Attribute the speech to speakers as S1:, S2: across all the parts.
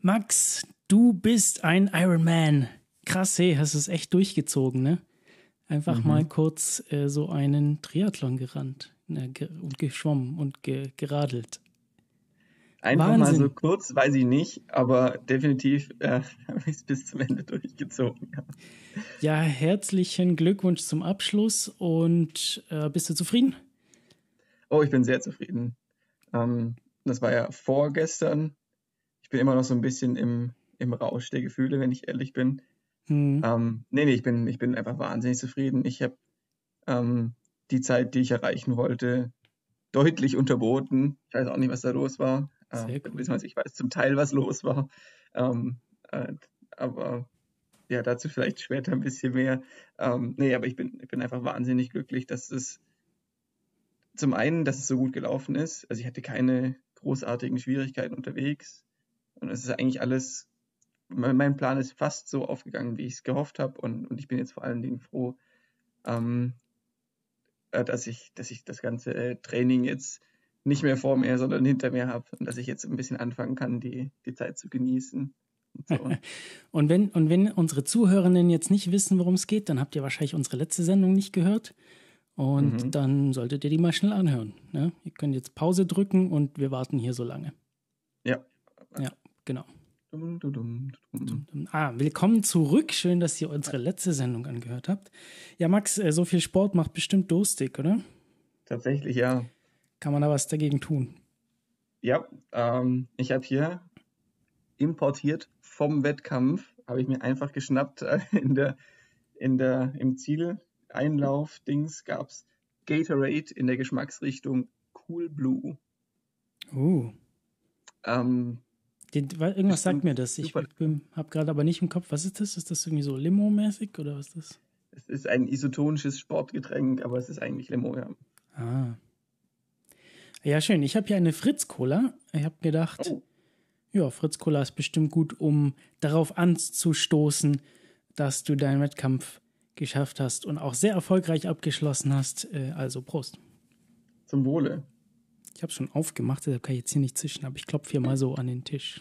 S1: Max, du bist ein Ironman. Krass, hey, hast es echt durchgezogen, ne? Einfach mhm. mal kurz äh, so einen Triathlon gerannt ne, ge und geschwommen und ge geradelt.
S2: Einfach Wahnsinn. mal so kurz, weiß ich nicht, aber definitiv äh, habe ich es bis zum Ende durchgezogen. Ja.
S1: ja. herzlichen Glückwunsch zum Abschluss und äh, bist du zufrieden?
S2: Oh, ich bin sehr zufrieden. Ähm, das war ja vorgestern. Ich bin immer noch so ein bisschen im, im Rausch der Gefühle, wenn ich ehrlich bin. Hm. Ähm, nee, nee, ich bin, ich bin einfach wahnsinnig zufrieden. Ich habe ähm, die Zeit, die ich erreichen wollte, deutlich unterboten. Ich weiß auch nicht, was da los war. Sehr ähm, cool. Ich weiß zum Teil, was los war. Ähm, äh, aber ja, dazu vielleicht später ein bisschen mehr. Ähm, nee, aber ich bin, ich bin einfach wahnsinnig glücklich, dass es zum einen, dass es so gut gelaufen ist. Also ich hatte keine großartigen Schwierigkeiten unterwegs. Und es ist eigentlich alles, mein Plan ist fast so aufgegangen, wie ich es gehofft habe. Und, und ich bin jetzt vor allen Dingen froh, ähm, äh, dass, ich, dass ich das ganze äh, Training jetzt nicht mehr vor mir, sondern hinter mir habe und dass ich jetzt ein bisschen anfangen kann, die, die Zeit zu genießen.
S1: Und, so. und, wenn, und wenn unsere Zuhörenden jetzt nicht wissen, worum es geht, dann habt ihr wahrscheinlich unsere letzte Sendung nicht gehört. Und mhm. dann solltet ihr die mal schnell anhören. Ne? Ihr könnt jetzt Pause drücken und wir warten hier so lange.
S2: Ja.
S1: Ja, genau. Dum, dum, dum, ah, willkommen zurück. Schön, dass ihr unsere letzte Sendung angehört habt. Ja, Max, äh, so viel Sport macht bestimmt durstig, oder?
S2: Tatsächlich, ja.
S1: Kann man da was dagegen tun?
S2: Ja, ähm, ich habe hier importiert vom Wettkampf, habe ich mir einfach geschnappt äh, in der, in der, im Ziel-Einlauf-Dings gab es Gatorade in der Geschmacksrichtung Cool Blue.
S1: Oh. Ähm, Den, irgendwas sagt mir das. Ich habe gerade aber nicht im Kopf. Was ist das? Ist das irgendwie so Limo-mäßig oder was ist das?
S2: Es ist ein isotonisches Sportgetränk, aber es ist eigentlich Limo, ja.
S1: Ah. Ja, schön. Ich habe hier eine Fritz-Cola. Ich habe gedacht, oh. ja, Fritz-Cola ist bestimmt gut, um darauf anzustoßen, dass du deinen Wettkampf geschafft hast und auch sehr erfolgreich abgeschlossen hast. Äh, also Prost.
S2: Zum Wohle.
S1: Ich habe schon aufgemacht, deshalb kann ich jetzt hier nicht zischen, aber ich klopfe hier mal so an den Tisch.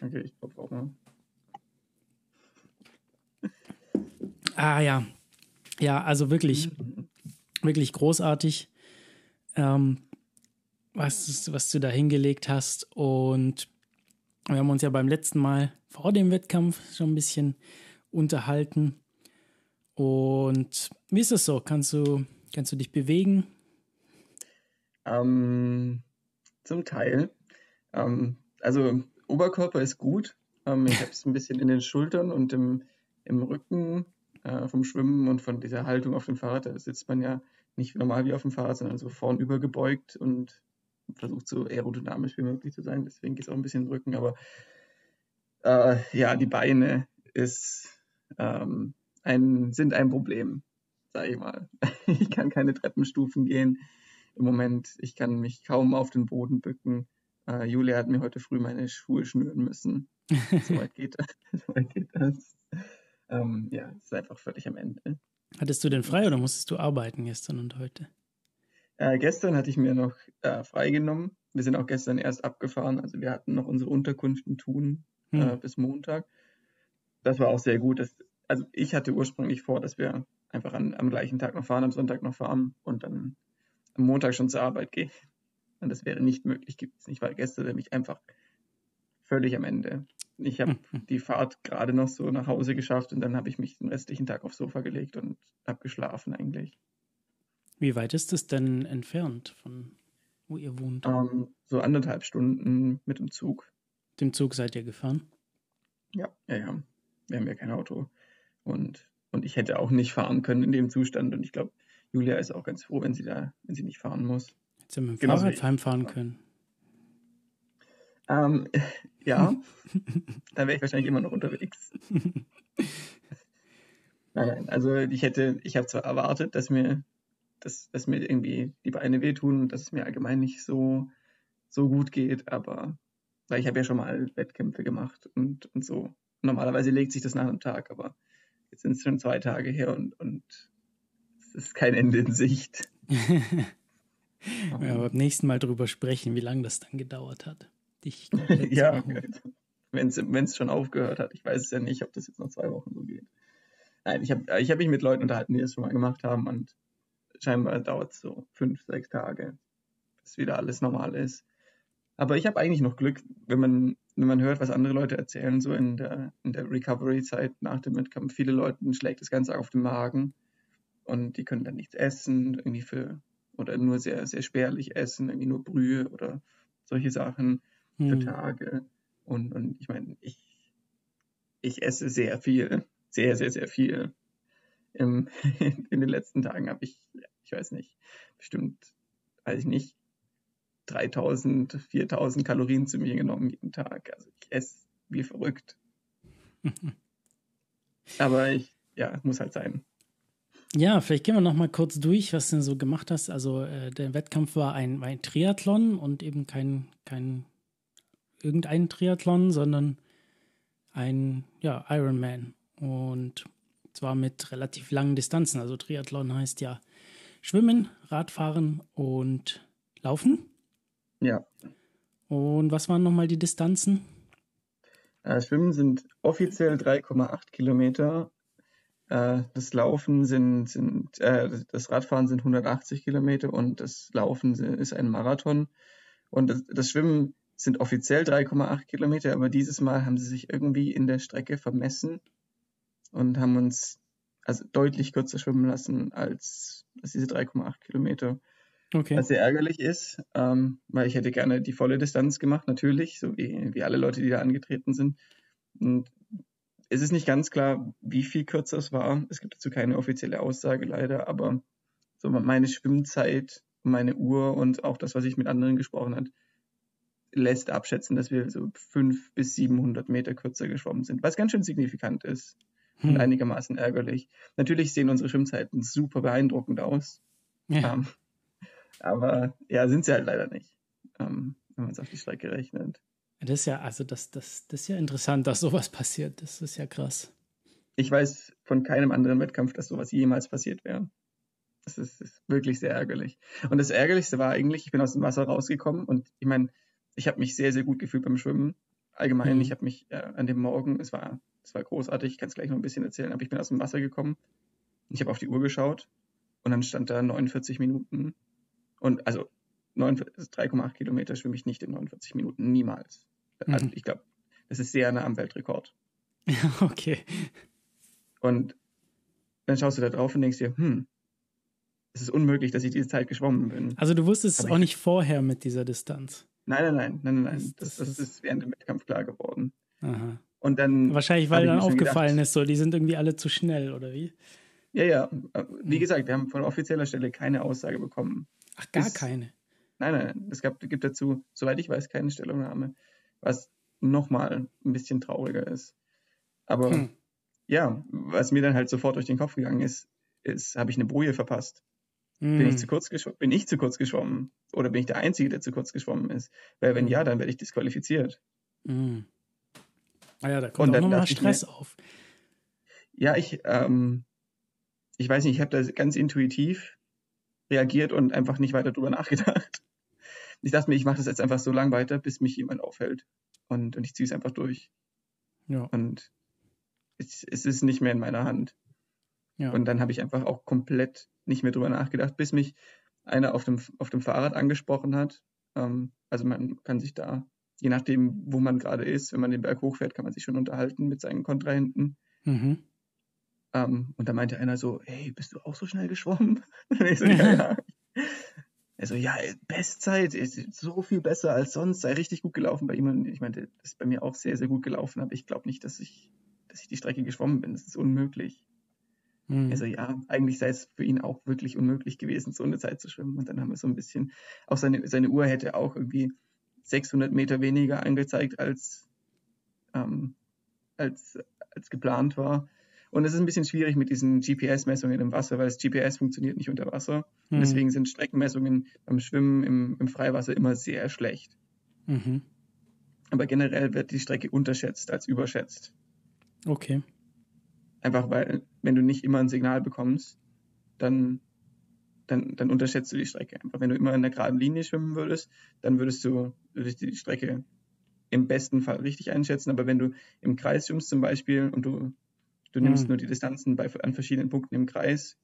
S2: Okay, ich klopfe auch mal.
S1: Ah ja. Ja, also wirklich, wirklich großartig. Ähm, was, was du da hingelegt hast. Und wir haben uns ja beim letzten Mal vor dem Wettkampf schon ein bisschen unterhalten. Und wie ist das so? Kannst du, kannst du dich bewegen?
S2: Ähm, zum Teil. Ähm, also Oberkörper ist gut. Ähm, ich habe es ein bisschen in den Schultern und im, im Rücken äh, vom Schwimmen und von dieser Haltung auf dem Fahrrad. Da sitzt man ja nicht normal wie auf dem Fahrrad, sondern so vornüber gebeugt und versucht so aerodynamisch wie möglich zu sein. Deswegen geht es auch ein bisschen Rücken. Aber äh, ja, die Beine ist, ähm, ein, sind ein Problem, sage ich mal. Ich kann keine Treppenstufen gehen im Moment. Ich kann mich kaum auf den Boden bücken. Äh, Julia hat mir heute früh meine Schuhe schnüren müssen. Soweit geht, so geht das. Ähm, ja, es ist einfach völlig am Ende.
S1: Hattest du denn frei oder musstest du arbeiten gestern und heute?
S2: Äh, gestern hatte ich mir noch äh, freigenommen. Wir sind auch gestern erst abgefahren. Also wir hatten noch unsere Unterkunft in Thun hm. äh, bis Montag. Das war auch sehr gut. Das, also ich hatte ursprünglich vor, dass wir einfach an, am gleichen Tag noch fahren, am Sonntag noch fahren und dann am Montag schon zur Arbeit gehen. Und das wäre nicht möglich, gibt es nicht, weil gestern nämlich einfach völlig am Ende. Ich habe hm. die Fahrt gerade noch so nach Hause geschafft und dann habe ich mich den restlichen Tag aufs Sofa gelegt und habe geschlafen eigentlich.
S1: Wie weit ist es denn entfernt von wo ihr wohnt?
S2: Um, ähm, so anderthalb Stunden mit dem Zug.
S1: Dem Zug seid ihr gefahren?
S2: Ja, ja, ja. Wir haben ja kein Auto. Und, und ich hätte auch nicht fahren können in dem Zustand. Und ich glaube, Julia ist auch ganz froh, wenn sie da, wenn sie nicht fahren muss.
S1: Hätte sie mit dem Genauso Fahrrad heimfahren können.
S2: Ähm, ja, dann wäre ich wahrscheinlich immer noch unterwegs. nein, nein, also ich hätte, ich habe zwar erwartet, dass mir dass, dass mir irgendwie die Beine wehtun und dass es mir allgemein nicht so, so gut geht, aber weil ich habe ja schon mal Wettkämpfe gemacht und, und so. Normalerweise legt sich das nach einem Tag, aber jetzt sind es schon zwei Tage her und, und es ist kein Ende in Sicht.
S1: ja, aber beim nächsten Mal drüber sprechen, wie lange das dann gedauert hat.
S2: Dich ja, wenn es schon aufgehört hat. Ich weiß es ja nicht, ob das jetzt noch zwei Wochen so geht. Nein, ich habe ich hab mich mit Leuten unterhalten, die das schon mal gemacht haben und scheinbar dauert es so fünf, sechs Tage, bis wieder alles normal ist. Aber ich habe eigentlich noch Glück, wenn man, wenn man hört, was andere Leute erzählen, so in der, in der Recovery-Zeit nach dem Wettkampf. Viele Leute schlägt das Ganze auf den Magen und die können dann nichts essen, irgendwie für, oder nur sehr, sehr spärlich essen, irgendwie nur Brühe oder solche Sachen hm. für Tage. Und, und ich meine, ich, ich esse sehr viel, sehr, sehr, sehr viel. Im, in den letzten Tagen habe ich, ich weiß nicht, bestimmt, weiß ich nicht, 3000, 4000 Kalorien zu mir genommen jeden Tag. Also ich esse wie verrückt. Aber ich, ja, muss halt sein.
S1: Ja, vielleicht gehen wir noch mal kurz durch, was du denn so gemacht hast. Also äh, der Wettkampf war ein, war ein Triathlon und eben kein, kein irgendein Triathlon, sondern ein ja, Ironman. Und zwar mit relativ langen Distanzen. Also Triathlon heißt ja Schwimmen, Radfahren und Laufen.
S2: Ja.
S1: Und was waren nochmal die Distanzen?
S2: Äh, Schwimmen sind offiziell 3,8 Kilometer. Äh, das Laufen sind, sind äh, das Radfahren sind 180 Kilometer und das Laufen ist ein Marathon. Und das, das Schwimmen sind offiziell 3,8 Kilometer, aber dieses Mal haben sie sich irgendwie in der Strecke vermessen und haben uns also deutlich kürzer schwimmen lassen als, als diese 3,8 Kilometer. Okay. Was sehr ärgerlich ist, ähm, weil ich hätte gerne die volle Distanz gemacht, natürlich, so wie, wie alle Leute, die da angetreten sind. Und es ist nicht ganz klar, wie viel kürzer es war. Es gibt dazu keine offizielle Aussage leider, aber so meine Schwimmzeit, meine Uhr und auch das, was ich mit anderen gesprochen habe, lässt abschätzen, dass wir so 500 bis 700 Meter kürzer geschwommen sind, was ganz schön signifikant ist hm. und einigermaßen ärgerlich. Natürlich sehen unsere Schwimmzeiten super beeindruckend aus. Ja. Ähm, aber ja, sind sie halt leider nicht, ähm, wenn man es auf die Strecke rechnet.
S1: Das ist ja, also das, das, das ist ja interessant, dass sowas passiert. Das ist ja krass.
S2: Ich weiß von keinem anderen Wettkampf, dass sowas jemals passiert wäre. Das ist, ist wirklich sehr ärgerlich. Und das Ärgerlichste war eigentlich, ich bin aus dem Wasser rausgekommen und ich meine, ich habe mich sehr, sehr gut gefühlt beim Schwimmen. Allgemein, mhm. ich habe mich äh, an dem Morgen, es war, es war großartig, ich kann es gleich noch ein bisschen erzählen, aber ich bin aus dem Wasser gekommen. Ich habe auf die Uhr geschaut und dann stand da 49 Minuten und also 3,8 Kilometer schwimme ich nicht in 49 Minuten, niemals. Also mhm. ich glaube, das ist sehr nah am Weltrekord.
S1: Ja, okay.
S2: Und dann schaust du da drauf und denkst dir, hm, es ist unmöglich, dass ich diese Zeit geschwommen bin.
S1: Also du wusstest es auch nicht vorher mit dieser Distanz.
S2: Nein, nein, nein, nein, nein, nein. Das, das, das ist während dem Wettkampf klar geworden.
S1: Aha.
S2: Und dann.
S1: Wahrscheinlich, weil dann aufgefallen gedacht, ist, so, die sind irgendwie alle zu schnell, oder wie?
S2: Ja, ja. Wie hm. gesagt, wir haben von offizieller Stelle keine Aussage bekommen.
S1: Ach, gar es, keine.
S2: Nein, nein, es gab, gibt dazu, soweit ich weiß, keine Stellungnahme, was nochmal ein bisschen trauriger ist. Aber hm. ja, was mir dann halt sofort durch den Kopf gegangen ist, ist, habe ich eine Boje verpasst? Hm. Bin, ich zu kurz bin ich zu kurz geschwommen? Oder bin ich der Einzige, der zu kurz geschwommen ist? Weil wenn hm. ja, dann werde ich disqualifiziert.
S1: Hm. Ah ja, da kommt auch nochmal Stress mir, auf.
S2: Ja, ich, ähm, ich weiß nicht, ich habe da ganz intuitiv reagiert und einfach nicht weiter drüber nachgedacht. Ich dachte mir, ich mache das jetzt einfach so lange weiter, bis mich jemand aufhält. Und, und ich ziehe es einfach durch. Ja. Und es, es, ist nicht mehr in meiner Hand. Ja. Und dann habe ich einfach auch komplett nicht mehr drüber nachgedacht, bis mich einer auf dem, auf dem Fahrrad angesprochen hat. Ähm, also man kann sich da, je nachdem, wo man gerade ist, wenn man den Berg hochfährt, kann man sich schon unterhalten mit seinen Kontrahenten. Mhm. Ähm, und da meinte einer so, hey, bist du auch so schnell geschwommen? Und ich so, ja, ja. so, ja, Bestzeit, ist so viel besser als sonst, sei richtig gut gelaufen bei ihm. Und ich meinte, das ist bei mir auch sehr, sehr gut gelaufen, aber ich glaube nicht, dass ich, dass ich die Strecke geschwommen bin. Das ist unmöglich. Mhm. Also ja, eigentlich sei es für ihn auch wirklich unmöglich gewesen, so eine Zeit zu schwimmen. Und dann haben wir so ein bisschen, auch seine, seine Uhr hätte auch irgendwie 600 Meter weniger angezeigt, als, ähm, als, als geplant war. Und es ist ein bisschen schwierig mit diesen GPS-Messungen im Wasser, weil das GPS funktioniert nicht unter Wasser. Mhm. Und deswegen sind Streckenmessungen beim Schwimmen im, im Freiwasser immer sehr schlecht. Mhm. Aber generell wird die Strecke unterschätzt als überschätzt.
S1: Okay.
S2: Einfach weil, wenn du nicht immer ein Signal bekommst, dann, dann, dann unterschätzt du die Strecke. Einfach wenn du immer in der geraden Linie schwimmen würdest, dann würdest du würdest die Strecke im besten Fall richtig einschätzen, aber wenn du im Kreis schwimmst zum Beispiel und du, du nimmst mhm. nur die Distanzen bei, an verschiedenen Punkten im Kreis,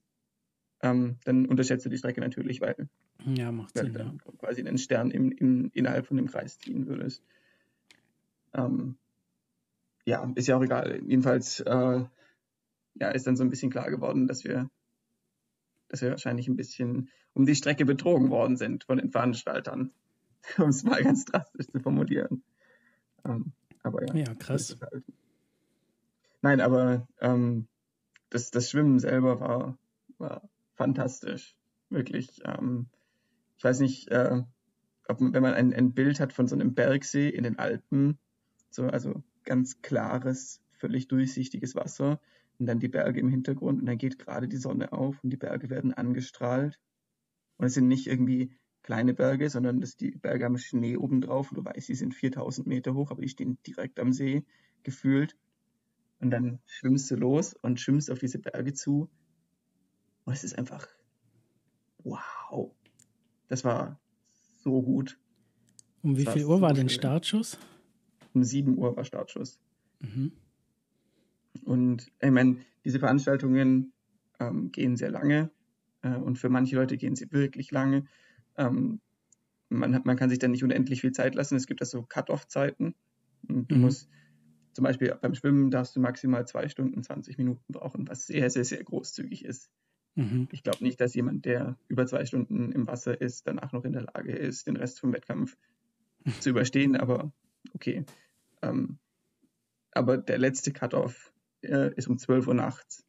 S2: ähm, dann unterschätzt du die Strecke natürlich, weil,
S1: ja, macht
S2: weil
S1: Sinn,
S2: du
S1: ja.
S2: quasi einen Stern im, im, innerhalb von dem Kreis ziehen würdest. Ähm, ja, ist ja auch egal. Jedenfalls äh, ja, ist dann so ein bisschen klar geworden, dass wir, dass wir wahrscheinlich ein bisschen um die Strecke betrogen worden sind von den Veranstaltern, um es mal ganz drastisch zu formulieren. Ähm, aber ja.
S1: Ja, krass.
S2: Halt. Nein, aber ähm, das, das Schwimmen selber war, war fantastisch. Wirklich. Ähm, ich weiß nicht, äh, ob, wenn man ein, ein Bild hat von so einem Bergsee in den Alpen, so, also ganz klares, völlig durchsichtiges Wasser und dann die Berge im Hintergrund und dann geht gerade die Sonne auf und die Berge werden angestrahlt. Und es sind nicht irgendwie kleine Berge, sondern das, die Berge haben Schnee oben drauf und du weißt, sie sind 4000 Meter hoch, aber die stehen direkt am See gefühlt. Und dann schwimmst du los und schwimmst auf diese Berge zu. Und es ist einfach wow. Das war so gut.
S1: Um wie viel Uhr war denn Startschuss?
S2: Um 7 Uhr war Startschuss. Mhm. Und ich meine, diese Veranstaltungen ähm, gehen sehr lange äh, und für manche Leute gehen sie wirklich lange. Ähm, man, hat, man kann sich dann nicht unendlich viel Zeit lassen. Es gibt also Cut-Off-Zeiten. Du mhm. musst zum Beispiel beim Schwimmen darfst du maximal zwei Stunden 20 Minuten brauchen, was sehr, sehr, sehr großzügig ist. Mhm. Ich glaube nicht, dass jemand, der über zwei Stunden im Wasser ist, danach noch in der Lage ist, den Rest vom Wettkampf zu überstehen, aber okay. Ähm, aber der letzte Cut-Off äh, ist um 12 Uhr nachts.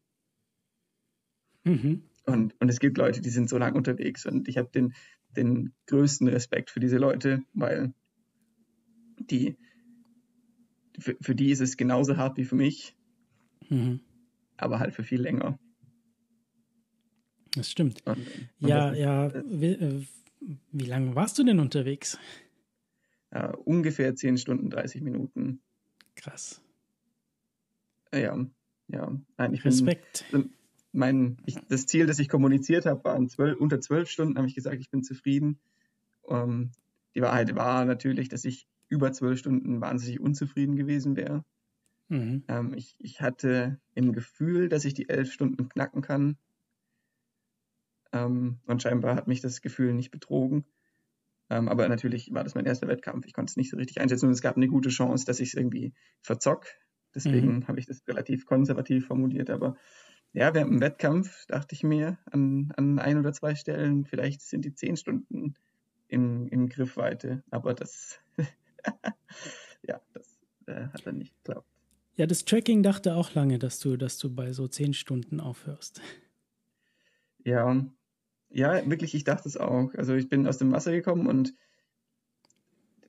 S2: Mhm. Und, und es gibt Leute, die sind so lange unterwegs und ich habe den, den größten Respekt für diese Leute, weil die, für, für die ist es genauso hart wie für mich,
S1: mhm.
S2: aber halt für viel länger.
S1: Das stimmt. Und, und ja, das, ja. Wie, äh, wie lange warst du denn unterwegs?
S2: Uh, ungefähr 10 Stunden, 30 Minuten.
S1: Krass.
S2: Ja, ja. Nein, ich
S1: Respekt.
S2: Bin, mein, ich, das Ziel, das ich kommuniziert habe, waren zwölf, unter zwölf Stunden, habe ich gesagt, ich bin zufrieden. Um, ähm, die Wahrheit war natürlich, dass ich über zwölf Stunden wahnsinnig unzufrieden gewesen wäre. Mhm. Ähm, ich, ich hatte im Gefühl, dass ich die elf Stunden knacken kann. Ähm, und scheinbar hat mich das Gefühl nicht betrogen. Ähm, aber natürlich war das mein erster Wettkampf. Ich konnte es nicht so richtig einschätzen und es gab eine gute Chance, dass ich es irgendwie verzock. Deswegen mhm. habe ich das relativ konservativ formuliert. Aber ja, während dem Wettkampf dachte ich mir an, an ein oder zwei Stellen, vielleicht sind die zehn Stunden in, in Griffweite. Aber das, ja, das äh, hat dann nicht geklappt.
S1: Ja, das Tracking dachte auch lange, dass du, dass du bei so zehn Stunden aufhörst.
S2: Ja, ja, wirklich, ich dachte es auch. Also ich bin aus dem Wasser gekommen und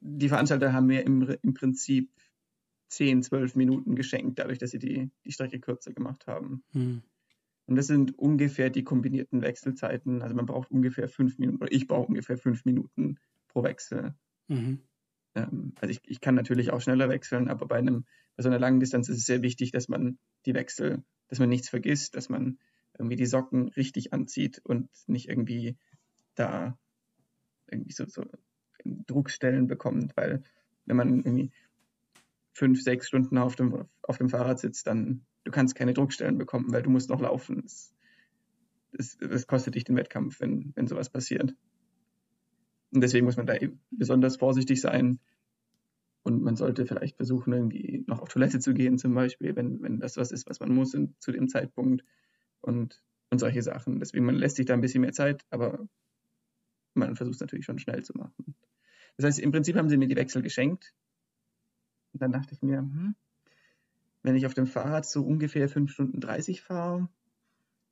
S2: die Veranstalter haben mir im, im Prinzip 10, 12 Minuten geschenkt, dadurch, dass sie die, die Strecke kürzer gemacht haben.
S1: Hm.
S2: Und das sind ungefähr die kombinierten Wechselzeiten. Also man braucht ungefähr fünf Minuten, oder ich brauche ungefähr fünf Minuten pro Wechsel.
S1: Mhm.
S2: Ähm, also ich, ich kann natürlich auch schneller wechseln, aber bei einem, bei so einer langen Distanz ist es sehr wichtig, dass man die Wechsel, dass man nichts vergisst, dass man irgendwie die Socken richtig anzieht und nicht irgendwie da irgendwie so, so Druckstellen bekommt, weil wenn man irgendwie fünf, sechs Stunden auf dem, auf dem Fahrrad sitzt, dann du kannst keine Druckstellen bekommen, weil du musst noch laufen. Das, das, das kostet dich den Wettkampf, wenn, wenn sowas passiert. Und deswegen muss man da besonders vorsichtig sein. Und man sollte vielleicht versuchen, irgendwie noch auf Toilette zu gehen, zum Beispiel, wenn, wenn das was ist, was man muss in, zu dem Zeitpunkt. Und, und solche Sachen. Deswegen, man lässt sich da ein bisschen mehr Zeit, aber man versucht es natürlich schon schnell zu machen. Das heißt, im Prinzip haben sie mir die Wechsel geschenkt. Und dann dachte ich mir, hm, wenn ich auf dem Fahrrad so ungefähr 5 Stunden 30 fahre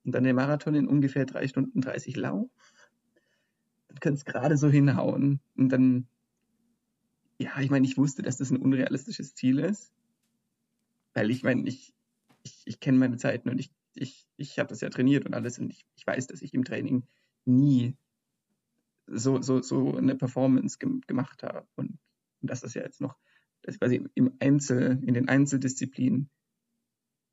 S2: und dann den Marathon in ungefähr 3 Stunden 30 laufe, könnte es gerade so hinhauen. Und dann, ja, ich meine, ich wusste, dass das ein unrealistisches Ziel ist. Weil ich meine, ich, ich, ich kenne meine Zeiten und ich, ich, ich habe das ja trainiert und alles und ich, ich weiß, dass ich im Training nie so, so, so eine Performance ge gemacht habe und, und dass das ja jetzt noch dass quasi im Einzel, in den Einzeldisziplinen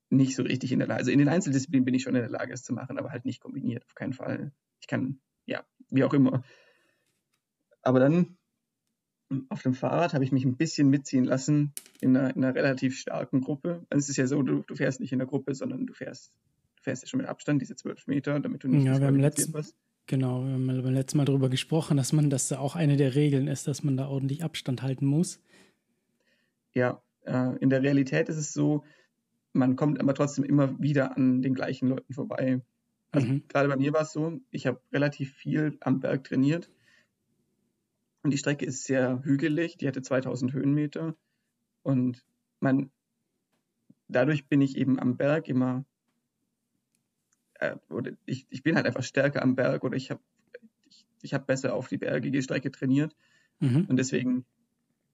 S2: nicht so richtig in der Lage. Also in den Einzeldisziplinen bin ich schon in der Lage, es zu machen, aber halt nicht kombiniert, auf keinen Fall. Ich kann, ja, wie auch immer. Aber dann auf dem Fahrrad habe ich mich ein bisschen mitziehen lassen in einer, in einer relativ starken Gruppe. Also es ist ja so, du, du, fährst nicht in der Gruppe, sondern du fährst, du fährst ja schon mit Abstand, diese zwölf Meter, damit du nicht
S1: ja, wir haben letzten. Genau, wir haben beim letzten Mal darüber gesprochen, dass man, dass da auch eine der Regeln ist, dass man da ordentlich Abstand halten muss.
S2: Ja, äh, in der Realität ist es so, man kommt aber trotzdem immer wieder an den gleichen Leuten vorbei. Also mhm. gerade bei mir war es so, ich habe relativ viel am Berg trainiert und die Strecke ist sehr hügelig, die hatte 2000 Höhenmeter. Und man, dadurch bin ich eben am Berg immer, äh, oder ich, ich bin halt einfach stärker am Berg oder ich habe ich, ich hab besser auf die bergige Strecke trainiert. Mhm. Und deswegen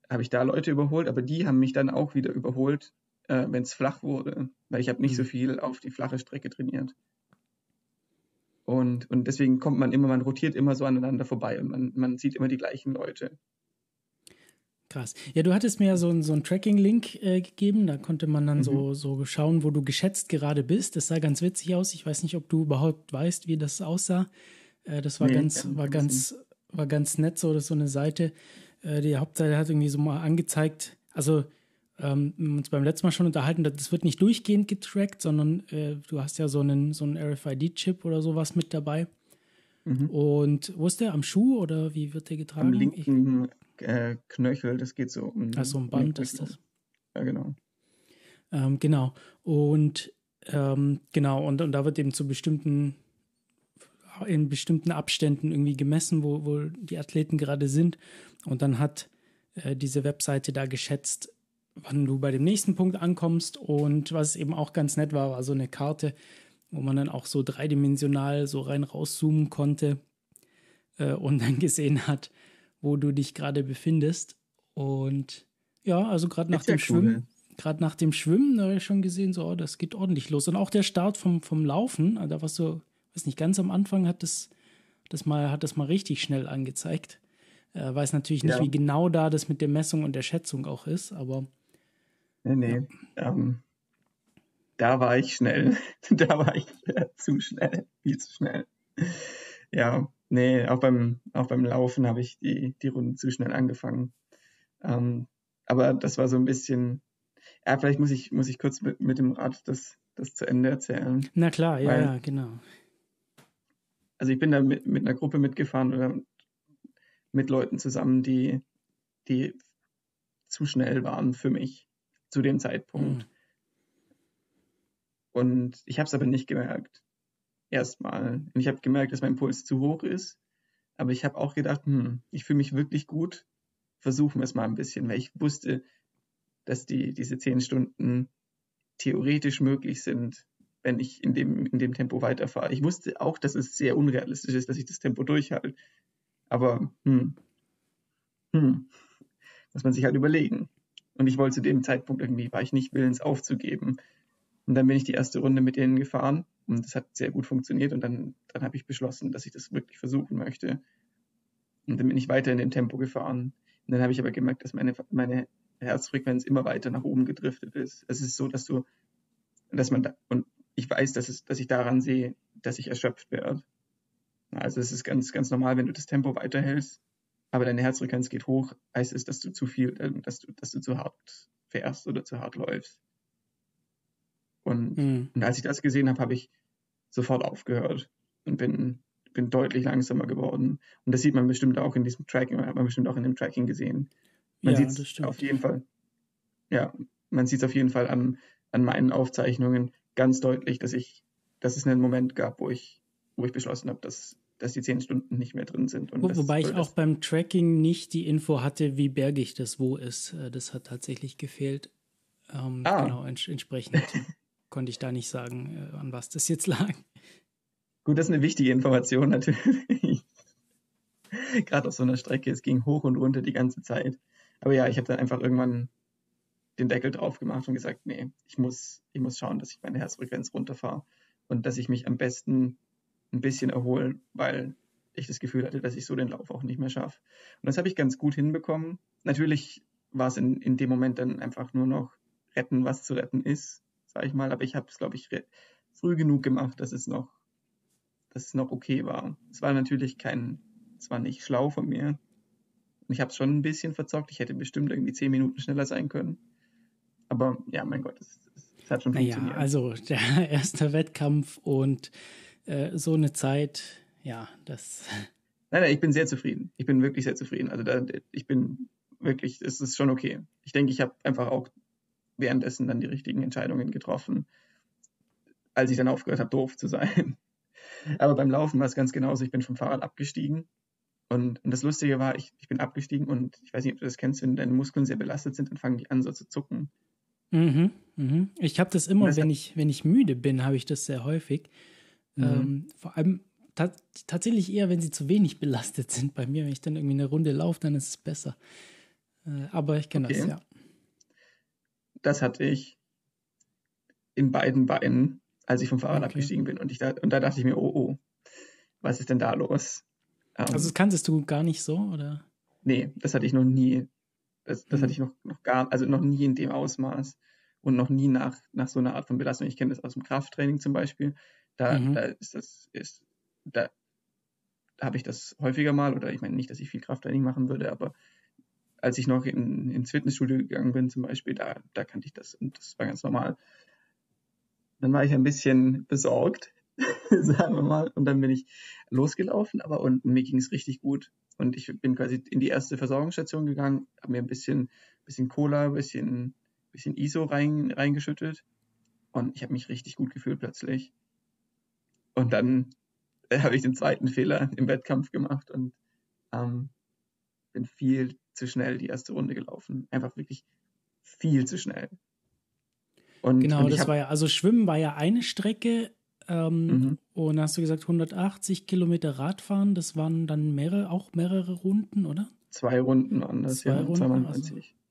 S2: habe ich da Leute überholt, aber die haben mich dann auch wieder überholt, äh, wenn es flach wurde, weil ich habe nicht mhm. so viel auf die flache Strecke trainiert. Und, und deswegen kommt man immer, man rotiert immer so aneinander vorbei und man, man sieht immer die gleichen Leute.
S1: Krass. Ja, du hattest mir ja so, ein, so einen Tracking-Link äh, gegeben, da konnte man dann mhm. so, so schauen, wo du geschätzt gerade bist. Das sah ganz witzig aus. Ich weiß nicht, ob du überhaupt weißt, wie das aussah. Äh, das war nee, ganz, war ganz, war ganz nett, so, so eine Seite. Äh, die Hauptseite hat irgendwie so mal angezeigt, also ähm, uns beim letzten Mal schon unterhalten, das wird nicht durchgehend getrackt, sondern äh, du hast ja so einen, so einen RFID-Chip oder sowas mit dabei. Mhm. Und wo ist der? Am Schuh oder wie wird der getragen?
S2: Am linken äh, Knöchel, das geht so
S1: um. Also ein Band ist das.
S2: Ja, genau.
S1: Ähm, genau. Und ähm, genau, und, und da wird eben zu bestimmten, in bestimmten Abständen irgendwie gemessen, wo, wo die Athleten gerade sind. Und dann hat äh, diese Webseite da geschätzt, wann du bei dem nächsten Punkt ankommst. Und was eben auch ganz nett war, war so eine Karte, wo man dann auch so dreidimensional so rein rauszoomen konnte äh, und dann gesehen hat, wo du dich gerade befindest. Und ja, also gerade nach dem cool. Schwimmen, gerade nach dem Schwimmen, da habe ich schon gesehen, so, oh, das geht ordentlich los. Und auch der Start vom, vom Laufen, also da war so, weiß nicht, ganz am Anfang hat das, das mal, hat das mal richtig schnell angezeigt. Äh, weiß natürlich nicht, ja. wie genau da das mit der Messung und der Schätzung auch ist, aber
S2: Nee, nee. Ähm, da war ich schnell. da war ich zu schnell. Viel zu schnell. Ja, nee, auch beim, auch beim Laufen habe ich die, die Runden zu schnell angefangen. Ähm, aber das war so ein bisschen. Ja, vielleicht muss ich, muss ich kurz mit, mit dem Rad das, das zu Ende erzählen.
S1: Na klar, ja, Weil, ja, genau.
S2: Also ich bin da mit, mit einer Gruppe mitgefahren oder mit Leuten zusammen, die, die zu schnell waren für mich zu dem Zeitpunkt. Mhm. Und ich habe es aber nicht gemerkt. Erstmal. Und ich habe gemerkt, dass mein Puls zu hoch ist. Aber ich habe auch gedacht, hm, ich fühle mich wirklich gut. Versuchen wir es mal ein bisschen, weil ich wusste, dass die, diese zehn Stunden theoretisch möglich sind, wenn ich in dem, in dem Tempo weiterfahre. Ich wusste auch, dass es sehr unrealistisch ist, dass ich das Tempo durchhalte. Aber, hm, hm, muss man sich halt überlegen. Und ich wollte zu dem Zeitpunkt irgendwie, war ich nicht willens aufzugeben. Und dann bin ich die erste Runde mit denen gefahren und das hat sehr gut funktioniert. Und dann, dann habe ich beschlossen, dass ich das wirklich versuchen möchte. Und dann bin ich weiter in dem Tempo gefahren. Und dann habe ich aber gemerkt, dass meine, meine Herzfrequenz immer weiter nach oben gedriftet ist. Es ist so, dass du, dass man da, und ich weiß, dass, es, dass ich daran sehe, dass ich erschöpft werde. Also es ist ganz, ganz normal, wenn du das Tempo weiterhältst, aber deine Herzfrequenz geht hoch, heißt es, dass du zu viel, äh, dass du, dass du zu hart fährst oder zu hart läufst. Und, mhm. und als ich das gesehen habe, habe ich sofort aufgehört und bin, bin deutlich langsamer geworden. Und das sieht man bestimmt auch in diesem Tracking, hat man bestimmt auch in dem Tracking gesehen. Man ja, sieht es auf jeden Fall. Ja, man sieht es auf jeden Fall an, an meinen Aufzeichnungen ganz deutlich, dass ich, dass es einen Moment gab, wo ich, wo ich beschlossen habe, dass dass die zehn Stunden nicht mehr drin sind.
S1: Wo, wobei ich auch beim Tracking nicht die Info hatte, wie bergig das wo ist. Äh, das hat tatsächlich gefehlt. Ähm, ah. Genau, ents entsprechend konnte ich da nicht sagen, äh, an was das jetzt lag.
S2: Gut, das ist eine wichtige Information natürlich. Gerade auf so einer Strecke, es ging hoch und runter die ganze Zeit. Aber ja, ich habe dann einfach irgendwann den Deckel drauf gemacht und gesagt, nee, ich muss, ich muss schauen, dass ich meine Herzfrequenz runterfahre und dass ich mich am besten ein bisschen erholen, weil ich das Gefühl hatte, dass ich so den Lauf auch nicht mehr schaffe. Und das habe ich ganz gut hinbekommen. Natürlich war es in, in dem Moment dann einfach nur noch retten, was zu retten ist, sage ich mal. Aber ich habe es, glaube ich, früh genug gemacht, dass es noch, dass es noch okay war. Es war natürlich kein, es war nicht schlau von mir. Und ich habe es schon ein bisschen verzockt. Ich hätte bestimmt irgendwie zehn Minuten schneller sein können. Aber ja, mein Gott, es, es hat schon naja, funktioniert.
S1: Also der erste Wettkampf und äh, so eine Zeit, ja, das.
S2: Nein, nein, ich bin sehr zufrieden. Ich bin wirklich sehr zufrieden. Also da, ich bin wirklich, es ist schon okay. Ich denke, ich habe einfach auch währenddessen dann die richtigen Entscheidungen getroffen, als ich dann aufgehört habe, doof zu sein. Aber beim Laufen war es ganz genauso. Ich bin vom Fahrrad abgestiegen. Und, und das Lustige war, ich, ich bin abgestiegen und ich weiß nicht, ob du das kennst, wenn deine Muskeln sehr belastet sind, dann fangen die an so zu zucken.
S1: Mhm, mhm. Ich habe das immer, das wenn ich, wenn ich müde bin, habe ich das sehr häufig. Mhm. Ähm, vor allem ta tatsächlich eher, wenn sie zu wenig belastet sind bei mir. Wenn ich dann irgendwie eine Runde laufe, dann ist es besser. Äh, aber ich kenne okay. das, ja.
S2: Das hatte ich in beiden Beinen als ich vom Fahrrad okay. abgestiegen bin. Und, ich da, und da dachte ich mir, oh, oh, was ist denn da los?
S1: Ähm, also das kanntest du gar nicht so, oder?
S2: Nee, das hatte ich noch nie. Das, das mhm. hatte ich noch, noch gar, also noch nie in dem Ausmaß und noch nie nach, nach so einer Art von Belastung. Ich kenne das aus dem Krafttraining zum Beispiel. Da, mhm. da ist das, ist, da, habe ich das häufiger mal, oder ich meine nicht, dass ich viel Krafttraining machen würde, aber als ich noch in, ins Fitnessstudio gegangen bin zum Beispiel, da, da kannte ich das und das war ganz normal. Dann war ich ein bisschen besorgt, sagen wir mal. Und dann bin ich losgelaufen, aber und mir ging es richtig gut. Und ich bin quasi in die erste Versorgungsstation gegangen, habe mir ein bisschen, bisschen Cola, ein bisschen, bisschen ISO rein, reingeschüttet. Und ich habe mich richtig gut gefühlt plötzlich. Und dann äh, habe ich den zweiten Fehler im Wettkampf gemacht und ähm, bin viel zu schnell die erste Runde gelaufen. Einfach wirklich viel zu schnell.
S1: Und, genau, und das war ja, also Schwimmen war ja eine Strecke. Ähm, mhm. Und hast du gesagt 180 Kilometer Radfahren, das waren dann mehrere, auch mehrere Runden, oder?
S2: Zwei Runden waren das, Zwei ja, Runden, 92. Also.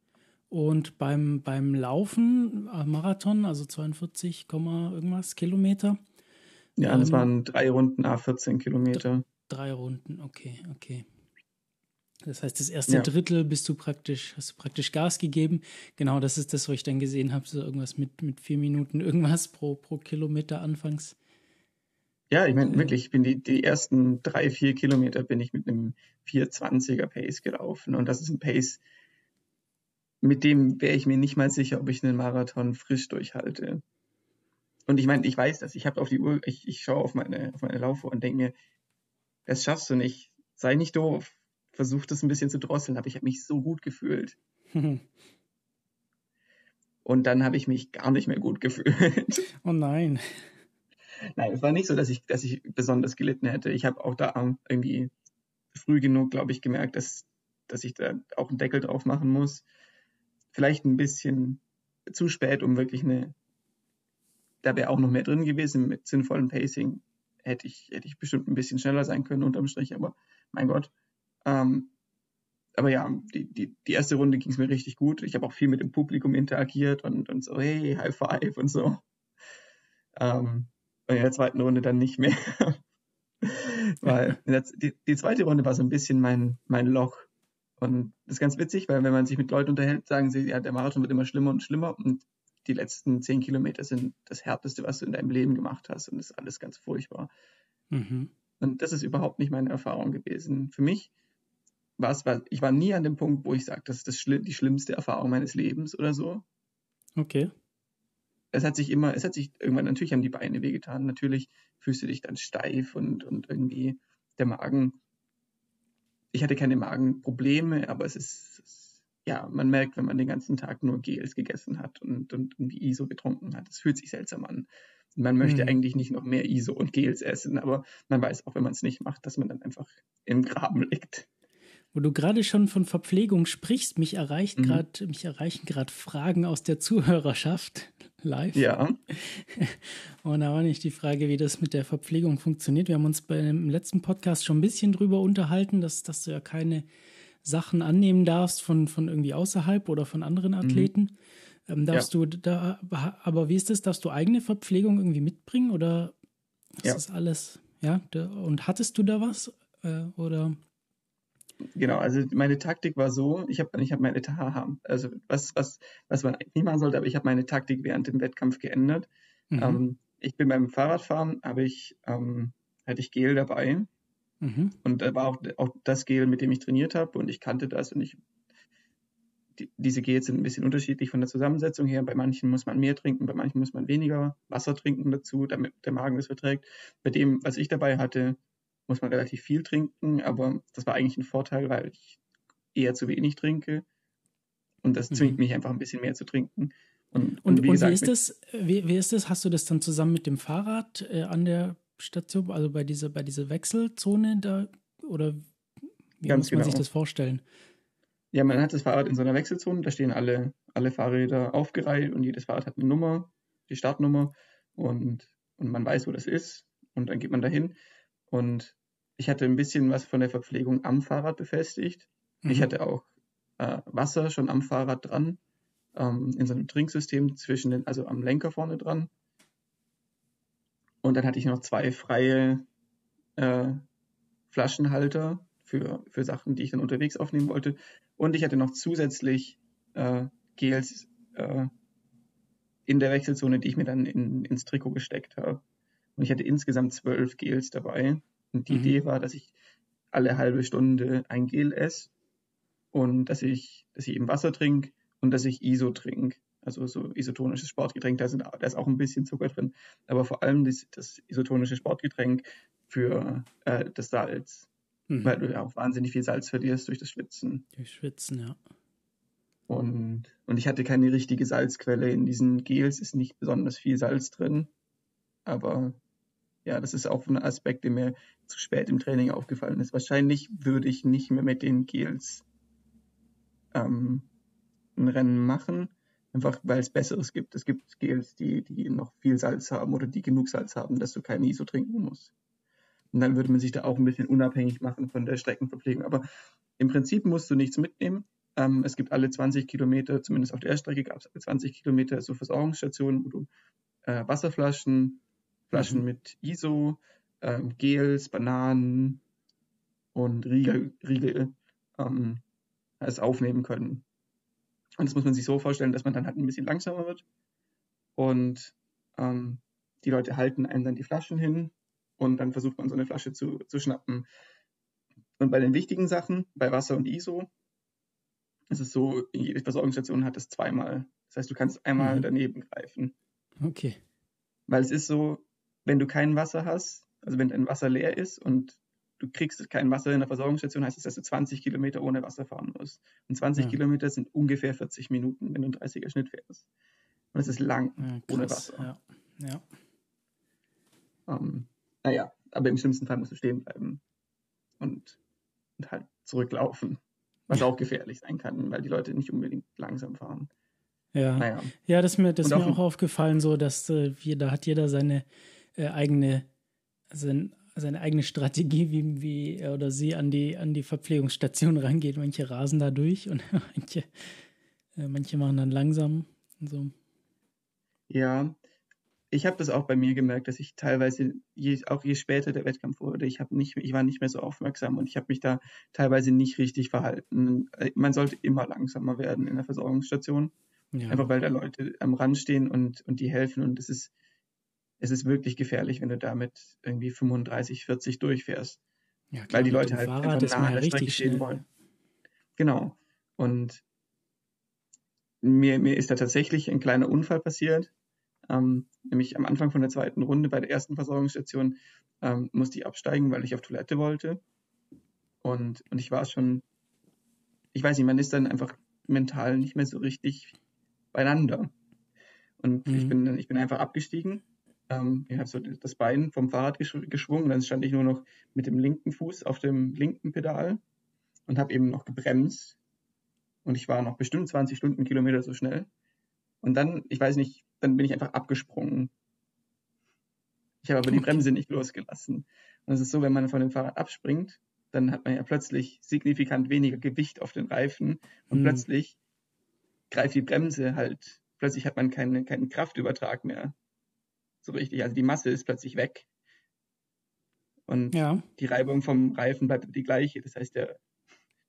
S1: Und beim, beim Laufen, äh, Marathon, also 42, irgendwas Kilometer.
S2: Ja, ähm, das waren drei Runden, A14 Kilometer.
S1: Drei Runden, okay, okay. Das heißt, das erste ja. Drittel bist du praktisch, hast du praktisch Gas gegeben. Genau, das ist das, was ich dann gesehen habe, so irgendwas mit, mit vier Minuten irgendwas pro, pro Kilometer anfangs.
S2: Ja, ich meine, wirklich, ich bin die, die ersten drei, vier Kilometer bin ich mit einem 420er Pace gelaufen. Und das ist ein Pace, mit dem wäre ich mir nicht mal sicher, ob ich einen Marathon frisch durchhalte. Und ich meine, ich weiß das, ich habe auf die Uhr, ich, ich schaue auf meine, auf meine Laufuhr und denke mir, das schaffst du nicht. Sei nicht doof versucht, das ein bisschen zu drosseln, aber ich habe mich so gut gefühlt. Und dann habe ich mich gar nicht mehr gut gefühlt.
S1: Oh nein.
S2: Nein, es war nicht so, dass ich, dass ich besonders gelitten hätte. Ich habe auch da irgendwie früh genug, glaube ich, gemerkt, dass, dass ich da auch einen Deckel drauf machen muss. Vielleicht ein bisschen zu spät, um wirklich eine. Da wäre auch noch mehr drin gewesen mit sinnvollem Pacing. Hätte ich, hätte ich bestimmt ein bisschen schneller sein können unterm Strich, aber mein Gott, ähm, aber ja, die, die, die erste Runde ging es mir richtig gut. Ich habe auch viel mit dem Publikum interagiert und, und so, hey, High Five und so. Ähm, und in der zweiten Runde dann nicht mehr. weil der, die, die zweite Runde war so ein bisschen mein, mein Loch. Und das ist ganz witzig, weil wenn man sich mit Leuten unterhält, sagen sie, ja, der Marathon wird immer schlimmer und schlimmer und die letzten zehn Kilometer sind das Härteste, was du in deinem Leben gemacht hast und das ist alles ganz furchtbar. Mhm. Und das ist überhaupt nicht meine Erfahrung gewesen. Für mich war es, ich war nie an dem Punkt, wo ich sage, das ist das schlimm, die schlimmste Erfahrung meines Lebens oder so.
S1: Okay.
S2: Es hat sich immer, es hat sich irgendwann, natürlich haben die Beine wehgetan, natürlich fühlst du dich dann steif und, und irgendwie der Magen. Ich hatte keine Magenprobleme, aber es ist, es, ja, man merkt, wenn man den ganzen Tag nur Gels gegessen hat und, und irgendwie ISO getrunken hat. Es fühlt sich seltsam an. Man möchte mhm. eigentlich nicht noch mehr ISO und Gels essen, aber man weiß auch, wenn man es nicht macht, dass man dann einfach im Graben liegt.
S1: Wo du gerade schon von Verpflegung sprichst, mich erreicht mhm. gerade, mich erreichen gerade Fragen aus der Zuhörerschaft live.
S2: Ja.
S1: Und da war nicht die Frage, wie das mit der Verpflegung funktioniert. Wir haben uns beim letzten Podcast schon ein bisschen drüber unterhalten, dass, dass du ja keine Sachen annehmen darfst von, von irgendwie außerhalb oder von anderen mhm. Athleten. Mhm. Ähm, darfst ja. du da, aber wie ist das? Darfst du eigene Verpflegung irgendwie mitbringen oder ist ja. das alles? Ja, und hattest du da was? Äh, oder?
S2: genau, also meine Taktik war so, ich habe ich hab meine, also was, was, was man nicht machen sollte, aber ich habe meine Taktik während dem Wettkampf geändert. Mhm. Ähm, ich bin beim Fahrradfahren, habe ich, ähm, hatte ich Gel dabei Mhm. Und da war auch, auch das Gel, mit dem ich trainiert habe und ich kannte das und ich die, diese Gels sind ein bisschen unterschiedlich von der Zusammensetzung her. Bei manchen muss man mehr trinken, bei manchen muss man weniger Wasser trinken dazu, damit der Magen das verträgt. Bei dem, was ich dabei hatte, muss man relativ viel trinken, aber das war eigentlich ein Vorteil, weil ich eher zu wenig trinke. Und das zwingt mhm. mich einfach ein bisschen mehr zu trinken.
S1: Und, und, und, wie, und gesagt, wie, ist das, wie, wie, ist das? Hast du das dann zusammen mit dem Fahrrad äh, an der Station, also bei dieser, bei dieser Wechselzone da? Oder wie muss man genau. sich das vorstellen?
S2: Ja, man hat das Fahrrad in so einer Wechselzone, da stehen alle, alle Fahrräder aufgereiht und jedes Fahrrad hat eine Nummer, die Startnummer und, und man weiß, wo das ist und dann geht man dahin. Und ich hatte ein bisschen was von der Verpflegung am Fahrrad befestigt. Mhm. Ich hatte auch äh, Wasser schon am Fahrrad dran, ähm, in so einem Trinksystem zwischen den, also am Lenker vorne dran. Und dann hatte ich noch zwei freie äh, Flaschenhalter für, für Sachen, die ich dann unterwegs aufnehmen wollte. Und ich hatte noch zusätzlich äh, Gels äh, in der Wechselzone, die ich mir dann in, ins Trikot gesteckt habe. Und ich hatte insgesamt zwölf Gels dabei. Und die mhm. Idee war, dass ich alle halbe Stunde ein Gel esse und dass ich, dass ich eben Wasser trinke und dass ich ISO trinke. Also so isotonisches Sportgetränk, da, sind, da ist auch ein bisschen Zucker drin. Aber vor allem das, das isotonische Sportgetränk für äh, das Salz. Mhm. Weil du ja auch wahnsinnig viel Salz verlierst durch das Schwitzen.
S1: Durch Schwitzen, ja.
S2: Und, und ich hatte keine richtige Salzquelle. In diesen Gels ist nicht besonders viel Salz drin. Aber ja, das ist auch ein Aspekt, der mir zu spät im Training aufgefallen ist. Wahrscheinlich würde ich nicht mehr mit den Gels ähm, ein Rennen machen, einfach weil es Besseres gibt. Es gibt Gels, die, die noch viel Salz haben oder die genug Salz haben, dass du kein ISO trinken musst. Und dann würde man sich da auch ein bisschen unabhängig machen von der Streckenverpflegung. Aber im Prinzip musst du nichts mitnehmen. Ähm, es gibt alle 20 Kilometer, zumindest auf der Strecke gab es alle 20 Kilometer so Versorgungsstationen, wo du äh, Wasserflaschen, Flaschen mhm. mit ISO, ähm, Gels, Bananen und Riegel, Riegel ähm, es aufnehmen können. Und das muss man sich so vorstellen, dass man dann halt ein bisschen langsamer wird und ähm, die Leute halten einem dann die Flaschen hin und dann versucht man so eine Flasche zu, zu schnappen. Und bei den wichtigen Sachen, bei Wasser und ISO, ist es so, jede Versorgungsstation hat es zweimal. Das heißt, du kannst einmal mhm. daneben greifen.
S1: Okay.
S2: Weil es ist so, wenn du kein Wasser hast, also wenn dein Wasser leer ist und du kriegst kein Wasser in der Versorgungsstation, heißt das, dass du 20 Kilometer ohne Wasser fahren musst. Und 20 ja. Kilometer sind ungefähr 40 Minuten, wenn du einen 30er Schnitt fährst. Und es ist lang ja, ohne Wasser. Ja. ja. Um, naja, aber im schlimmsten Fall musst du stehen bleiben und, und halt zurücklaufen, was auch gefährlich sein kann, weil die Leute nicht unbedingt langsam fahren.
S1: Ja, naja. ja das, mir, das ist mir auch aufgefallen, so dass äh, wir, da hat jeder seine äh, eigene, sein, seine eigene Strategie, wie, wie er oder sie an die, an die Verpflegungsstation rangeht. Manche rasen da durch und manche, äh, manche machen dann langsam und so.
S2: Ja, ich habe das auch bei mir gemerkt, dass ich teilweise, je, auch je später der Wettkampf wurde, ich, nicht, ich war nicht mehr so aufmerksam und ich habe mich da teilweise nicht richtig verhalten. Äh, man sollte immer langsamer werden in der Versorgungsstation. Ja. Einfach weil da Leute am Rand stehen und, und die helfen. Und es ist, es ist wirklich gefährlich, wenn du damit irgendwie 35, 40 durchfährst. Ja, klar, weil die Leute halt Fahrrad einfach nah an der Strecke stehen wollen. Genau. Und mir, mir ist da tatsächlich ein kleiner Unfall passiert ähm, nämlich am Anfang von der zweiten Runde bei der ersten Versorgungsstation ähm, musste ich absteigen, weil ich auf Toilette wollte. Und, und ich war schon, ich weiß nicht, man ist dann einfach mental nicht mehr so richtig beieinander. Und mhm. ich, bin, ich bin einfach abgestiegen. Ähm, ich habe so das Bein vom Fahrrad geschw geschwungen. Dann stand ich nur noch mit dem linken Fuß auf dem linken Pedal und habe eben noch gebremst. Und ich war noch bestimmt 20 Stundenkilometer so schnell. Und dann, ich weiß nicht, dann bin ich einfach abgesprungen. Ich habe aber die Bremse nicht losgelassen. Und es ist so, wenn man von dem Fahrrad abspringt, dann hat man ja plötzlich signifikant weniger Gewicht auf den Reifen und hm. plötzlich greift die Bremse halt, plötzlich hat man keine, keinen Kraftübertrag mehr. So richtig. Also die Masse ist plötzlich weg. Und ja. die Reibung vom Reifen bleibt die gleiche. Das heißt, der,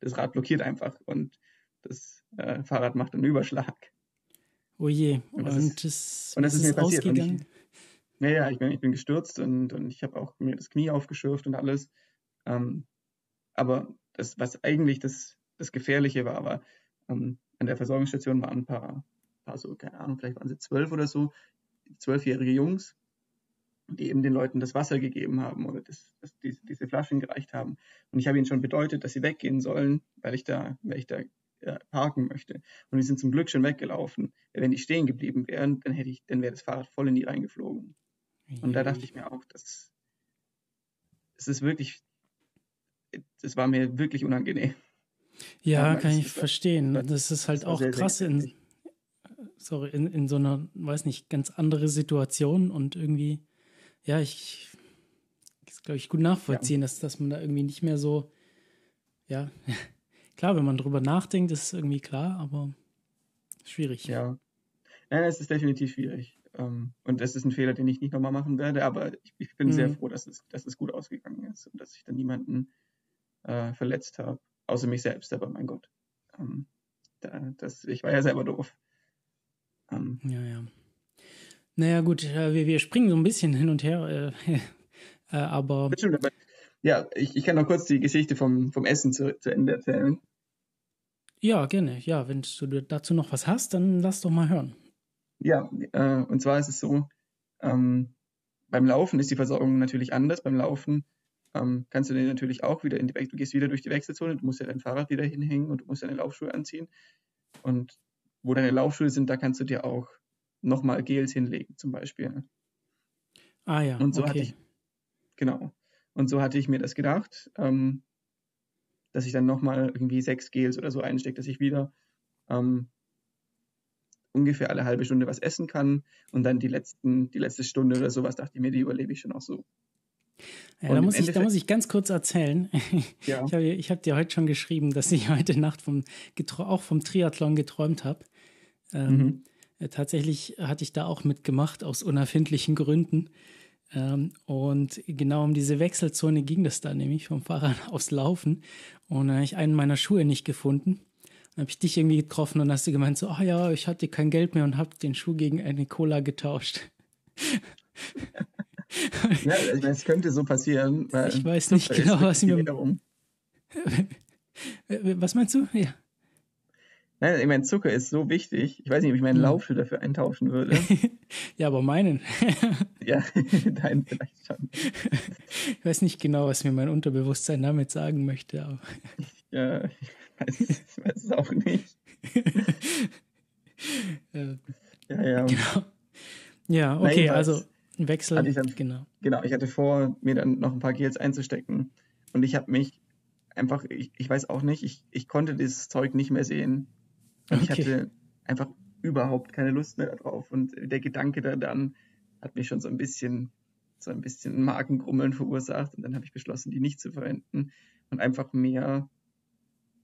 S2: das Rad blockiert einfach und das äh, Fahrrad macht einen Überschlag.
S1: Oh je, und das, und
S2: ist, und das ist, ist mir passiert. Naja, ich bin, ich bin gestürzt und, und ich habe auch mir das Knie aufgeschürft und alles. Ähm, aber das, was eigentlich das, das Gefährliche war, war, ähm, an der Versorgungsstation waren ein paar, paar so, keine Ahnung, vielleicht waren sie zwölf oder so, zwölfjährige Jungs, die eben den Leuten das Wasser gegeben haben oder das, das, diese, diese Flaschen gereicht haben. Und ich habe ihnen schon bedeutet, dass sie weggehen sollen, weil ich da, weil ich da äh, parken möchte. Und die sind zum Glück schon weggelaufen. Wenn die stehen geblieben wären, dann hätte ich, dann wäre das Fahrrad voll in die reingeflogen. Und da dachte ich mir auch, dass es ist wirklich, es war mir wirklich unangenehm.
S1: Ja, kann ich verstehen. Das ist halt auch sehr, krass sehr in, sorry, in, in so einer, weiß nicht, ganz andere Situation und irgendwie, ja, ich, das glaube ich gut nachvollziehen, ja. dass, dass man da irgendwie nicht mehr so, ja, klar, wenn man drüber nachdenkt, ist es irgendwie klar, aber schwierig.
S2: Ja. Nein, es ist definitiv schwierig. Ähm, und das ist ein Fehler, den ich nicht nochmal machen werde, aber ich, ich bin mhm. sehr froh, dass es, dass es gut ausgegangen ist und dass ich dann niemanden äh, verletzt habe, außer mich selbst, aber mein Gott. Ähm, da, das, ich war ja selber doof.
S1: Ähm, ja, ja. Naja, gut, wir, wir springen so ein bisschen hin und her, äh, äh, aber.
S2: Bestimmt, aber. Ja, ich, ich kann noch kurz die Geschichte vom, vom Essen zu, zu Ende erzählen.
S1: Ja, gerne. Ja, wenn du dazu noch was hast, dann lass doch mal hören.
S2: Ja, äh, und zwar ist es so, ähm, beim Laufen ist die Versorgung natürlich anders. Beim Laufen ähm, kannst du dir natürlich auch wieder in die, du gehst wieder durch die Wechselzone, du musst ja dein Fahrrad wieder hinhängen und du musst deine Laufschuhe anziehen. Und wo deine Laufschuhe sind, da kannst du dir auch nochmal Gels hinlegen, zum Beispiel.
S1: Ah ja.
S2: Und so okay. hatte ich, genau. Und so hatte ich mir das gedacht, ähm, dass ich dann nochmal irgendwie sechs Gels oder so einstecke, dass ich wieder ähm, ungefähr alle halbe Stunde was essen kann und dann die letzten, die letzte Stunde oder sowas, dachte ich mir, die überlebe ich schon auch so.
S1: Ja, da, muss ich, da muss ich ganz kurz erzählen. Ja. Ich habe hab dir heute schon geschrieben, dass ich heute Nacht vom, auch vom Triathlon geträumt habe. Ähm, mhm. äh, tatsächlich hatte ich da auch mitgemacht, aus unerfindlichen Gründen. Ähm, und genau um diese Wechselzone ging das da nämlich vom Fahrrad aus Laufen. Und dann habe ich einen meiner Schuhe nicht gefunden. Dann habe ich dich irgendwie getroffen und hast du gemeint, so, ach ja, ich hatte kein Geld mehr und habe den Schuh gegen eine Cola getauscht.
S2: ja, ich meine, es könnte so passieren.
S1: ich weiß nicht genau, was mir. was meinst du? Ja.
S2: Nein, ich meine, Zucker ist so wichtig. Ich weiß nicht, ob ich meinen hm. Laufschuh dafür eintauschen würde.
S1: ja, aber meinen.
S2: ja, deinen vielleicht schon.
S1: Ich weiß nicht genau, was mir mein Unterbewusstsein damit sagen möchte. Aber
S2: ja, ich weiß, ich weiß es auch nicht.
S1: ja, ja. ja. Genau. Ja, okay, Nein, also ein Wechsel.
S2: Dann, genau. Genau, ich hatte vor, mir dann noch ein paar Gels einzustecken. Und ich habe mich einfach, ich, ich weiß auch nicht, ich, ich konnte dieses Zeug nicht mehr sehen. Und okay. ich hatte einfach überhaupt keine Lust mehr darauf. Und der Gedanke da dann hat mich schon so ein bisschen, so ein bisschen Magengrummeln verursacht. Und dann habe ich beschlossen, die nicht zu verwenden und einfach mehr.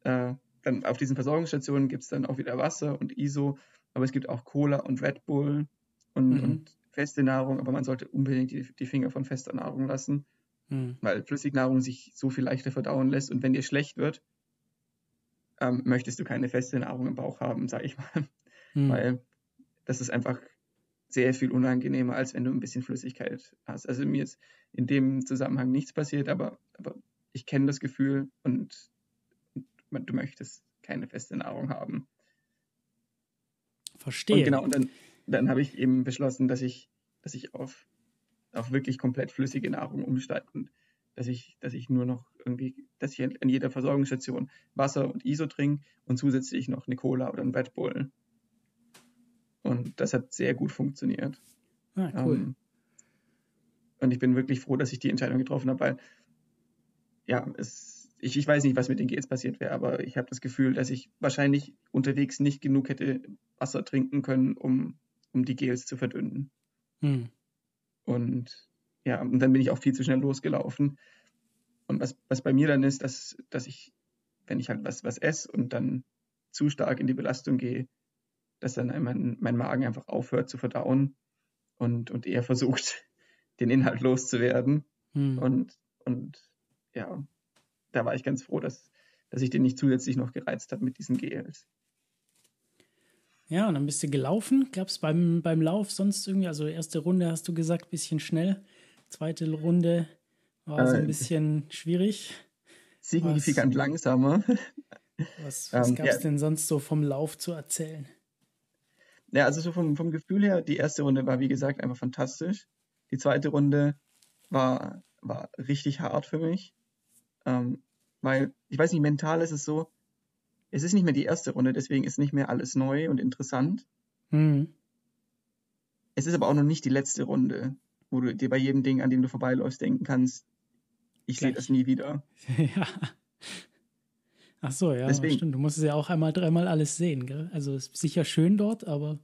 S2: Äh, dann auf diesen Versorgungsstationen gibt es dann auch wieder Wasser und ISO, aber es gibt auch Cola und Red Bull und, mhm. und feste Nahrung, aber man sollte unbedingt die, die Finger von fester Nahrung lassen, mhm. weil Flüssignahrung sich so viel leichter verdauen lässt und wenn dir schlecht wird, ähm, möchtest du keine feste Nahrung im Bauch haben, sage ich mal. Mhm. Weil das ist einfach sehr viel unangenehmer, als wenn du ein bisschen Flüssigkeit hast. Also mir ist in dem Zusammenhang nichts passiert, aber, aber ich kenne das Gefühl und, und du möchtest keine feste Nahrung haben.
S1: Verstehe.
S2: Und genau, und dann, dann habe ich eben beschlossen, dass ich, dass ich auf, auf wirklich komplett flüssige Nahrung umsteige und dass ich, dass ich nur noch irgendwie, dass ich an jeder Versorgungsstation Wasser und ISO trinke und zusätzlich noch eine Cola oder ein Red Bull. Und das hat sehr gut funktioniert.
S1: Ah, cool. Ähm,
S2: und ich bin wirklich froh, dass ich die Entscheidung getroffen habe, weil ja, es, ich, ich weiß nicht, was mit den Gels passiert wäre, aber ich habe das Gefühl, dass ich wahrscheinlich unterwegs nicht genug hätte Wasser trinken können, um, um die Gels zu verdünnen. Hm. Und ja, und dann bin ich auch viel zu schnell losgelaufen. Und was, was bei mir dann ist, dass, dass ich, wenn ich halt was, was esse und dann zu stark in die Belastung gehe, dass dann mein, mein Magen einfach aufhört zu verdauen und, und eher versucht, den Inhalt loszuwerden. Hm. Und, und ja, da war ich ganz froh, dass, dass ich den nicht zusätzlich noch gereizt habe mit diesen Gels.
S1: Ja, und dann bist du gelaufen. Gab es beim, beim Lauf sonst irgendwie, also erste Runde hast du gesagt, bisschen schnell. Zweite Runde war so ein äh, bisschen schwierig.
S2: Signifikant was, langsamer.
S1: Was, was ähm, gab es ja. denn sonst so vom Lauf zu erzählen?
S2: Ja, also so vom, vom Gefühl her, die erste Runde war wie gesagt einfach fantastisch. Die zweite Runde war, war richtig hart für mich. Ähm, weil, ich weiß nicht, mental ist es so, es ist nicht mehr die erste Runde, deswegen ist nicht mehr alles neu und interessant. Mhm. Es ist aber auch noch nicht die letzte Runde, wo du dir bei jedem Ding, an dem du vorbeiläufst, denken kannst, ich sehe das nie wieder.
S1: ja. Ach so, ja, Deswegen, stimmt. Du musst es ja auch einmal, dreimal alles sehen, gell? Also es ist sicher schön dort, aber.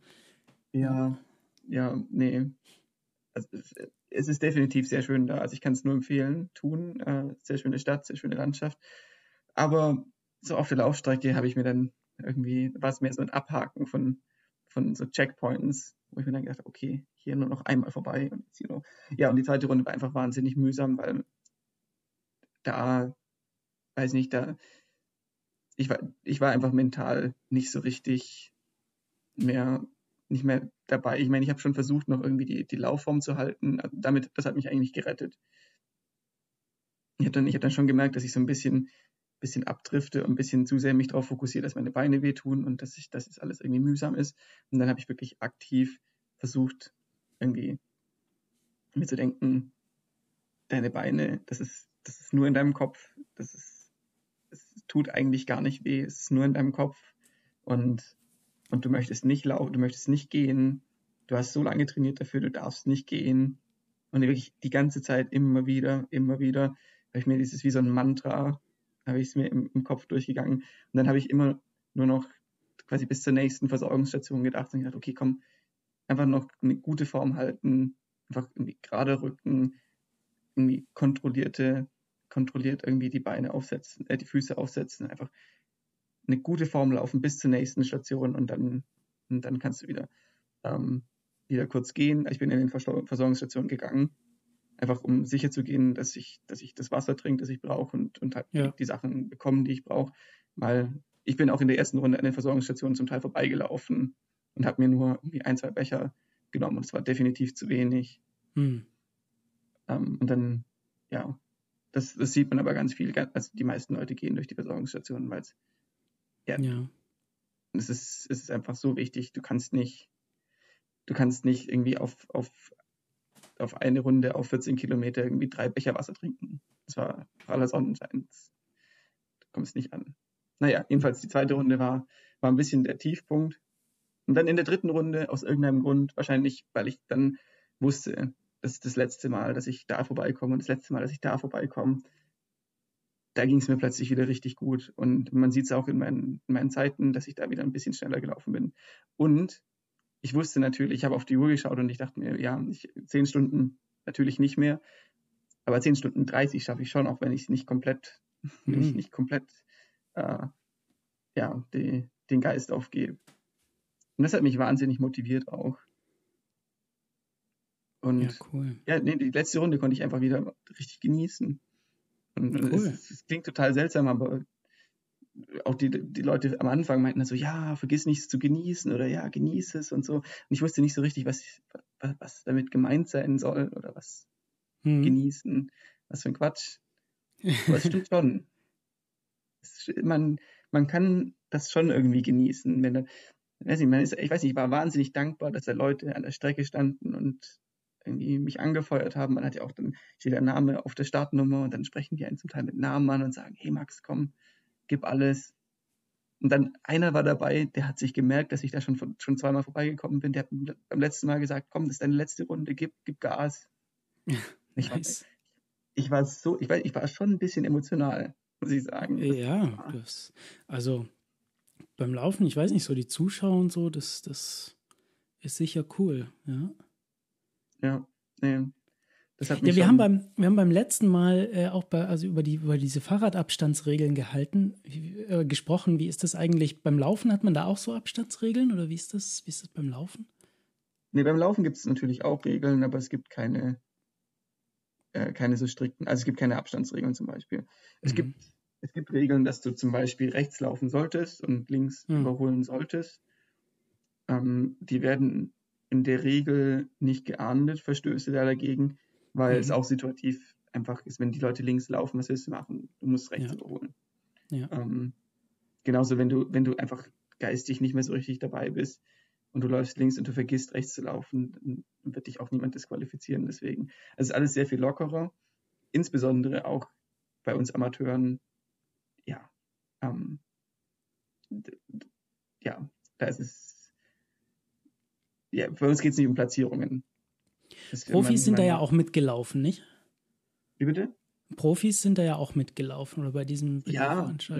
S2: Ja, ja, nee. Also, es ist definitiv sehr schön da. Also ich kann es nur empfehlen, tun. Äh, sehr schöne Stadt, sehr schöne Landschaft. Aber so auf der Laufstrecke habe ich mir dann irgendwie, war es mehr so ein Abhaken von, von so Checkpoints, wo ich mir dann gedacht habe, okay, hier nur noch einmal vorbei. Und hier noch. Ja, und die zweite Runde war einfach wahnsinnig mühsam, weil da, weiß nicht, da ich war, ich war einfach mental nicht so richtig mehr, nicht mehr dabei. Ich meine, ich habe schon versucht, noch irgendwie die, die Laufform zu halten. Also damit, das hat mich eigentlich gerettet. Ich habe dann, hab dann schon gemerkt, dass ich so ein bisschen, bisschen abdrifte und ein bisschen zu sehr mich darauf fokussiere, dass meine Beine wehtun und dass ich, dass es alles irgendwie mühsam ist. Und dann habe ich wirklich aktiv versucht, irgendwie mir zu denken, deine Beine, das ist, das ist nur in deinem Kopf, das ist es tut eigentlich gar nicht weh, es ist nur in deinem Kopf. Und, und du möchtest nicht laufen, du möchtest nicht gehen, du hast so lange trainiert dafür, du darfst nicht gehen. Und wirklich die ganze Zeit immer wieder, immer wieder, habe ich mir dieses wie so ein Mantra, habe ich es mir im, im Kopf durchgegangen und dann habe ich immer nur noch quasi bis zur nächsten Versorgungsstation gedacht und gedacht, okay, komm, einfach noch eine gute Form halten, einfach irgendwie gerade Rücken, irgendwie kontrollierte kontrolliert irgendwie die Beine aufsetzen, äh, die Füße aufsetzen, einfach eine gute Form laufen bis zur nächsten Station und dann, und dann kannst du wieder, ähm, wieder kurz gehen. Ich bin in den Versorgungsstationen gegangen, einfach um sicher zu gehen, dass ich, dass ich das Wasser trinke, das ich brauche und, und halt ja. die Sachen bekomme, die ich brauche. Weil ich bin auch in der ersten Runde an den Versorgungsstationen zum Teil vorbeigelaufen und habe mir nur irgendwie ein, zwei Becher genommen und es war definitiv zu wenig. Hm. Ähm, und dann, ja, das, das sieht man aber ganz viel. Also die meisten Leute gehen durch die Versorgungsstationen, weil es ja, ja. Es, ist, es ist einfach so wichtig. Du kannst nicht, du kannst nicht irgendwie auf, auf, auf eine Runde auf 14 Kilometer irgendwie drei Becher Wasser trinken. Das war praller Sonnenschein. Du kommst nicht an. Naja, jedenfalls die zweite Runde war, war ein bisschen der Tiefpunkt. Und dann in der dritten Runde, aus irgendeinem Grund, wahrscheinlich, weil ich dann wusste, das ist das letzte Mal, dass ich da vorbeikomme und das letzte Mal, dass ich da vorbeikomme. Da ging es mir plötzlich wieder richtig gut. Und man sieht es auch in meinen, in meinen Zeiten, dass ich da wieder ein bisschen schneller gelaufen bin. Und ich wusste natürlich, ich habe auf die Uhr geschaut und ich dachte mir, ja, ich, zehn Stunden natürlich nicht mehr, aber zehn Stunden 30 schaffe ich schon, auch wenn ich nicht komplett, mhm. wenn ich mhm. nicht komplett äh, ja, die, den Geist aufgebe. Und das hat mich wahnsinnig motiviert auch. Und ja, cool. Ja, nee, die letzte Runde konnte ich einfach wieder richtig genießen. Und cool. es, es klingt total seltsam, aber auch die, die Leute am Anfang meinten dann so, ja, vergiss nichts zu genießen oder ja, genieße es und so. Und ich wusste nicht so richtig, was, was, was damit gemeint sein soll oder was hm. genießen. Was für ein Quatsch. Aber es stimmt schon. Es, man, man kann das schon irgendwie genießen. Wenn da, weiß nicht, man ist, ich weiß nicht, ich war wahnsinnig dankbar, dass da Leute an der Strecke standen und irgendwie mich angefeuert haben. Man hat ja auch dann steht der Name auf der Startnummer und dann sprechen die einen zum Teil mit Namen an und sagen, hey Max, komm, gib alles. Und dann einer war dabei, der hat sich gemerkt, dass ich da schon, schon zweimal vorbeigekommen bin. Der hat beim letzten Mal gesagt, komm, das ist deine letzte Runde, gib, gib Gas. Ich, nice. war, ich war so, ich, war, ich war schon ein bisschen emotional, muss ich sagen.
S1: Ja, das, also beim Laufen, ich weiß nicht, so die Zuschauer und so, das, das ist sicher cool, ja.
S2: Ja, nee.
S1: Ja, wir haben, beim, wir haben beim letzten Mal äh, auch bei, also über, die, über diese Fahrradabstandsregeln gehalten, äh, gesprochen. Wie ist das eigentlich beim Laufen? Hat man da auch so Abstandsregeln oder wie ist das, wie ist das beim Laufen?
S2: Nee, beim Laufen gibt es natürlich auch Regeln, aber es gibt keine, äh, keine so strikten, also es gibt keine Abstandsregeln zum Beispiel. Es, mhm. gibt, es gibt Regeln, dass du zum Beispiel rechts laufen solltest und links mhm. überholen solltest. Ähm, die werden in der Regel nicht geahndet, Verstöße da dagegen, weil mhm. es auch situativ einfach ist, wenn die Leute links laufen, was willst du machen? Du musst rechts
S1: Ja.
S2: überholen.
S1: Ja.
S2: Ähm, genauso, wenn du, wenn du einfach geistig nicht mehr so richtig dabei bist und du läufst links und du vergisst rechts zu laufen, dann wird dich auch niemand disqualifizieren. Deswegen, es ist alles sehr viel lockerer. Insbesondere auch bei uns Amateuren, ja, ähm, ja, da ist es, ja, bei uns geht es nicht um Platzierungen.
S1: Profis
S2: man-
S1: sind da
S2: man-
S1: ja auch mitgelaufen, nicht?
S2: Wie bitte?
S1: Profis sind da ja auch mitgelaufen oder bei diesem bei dieser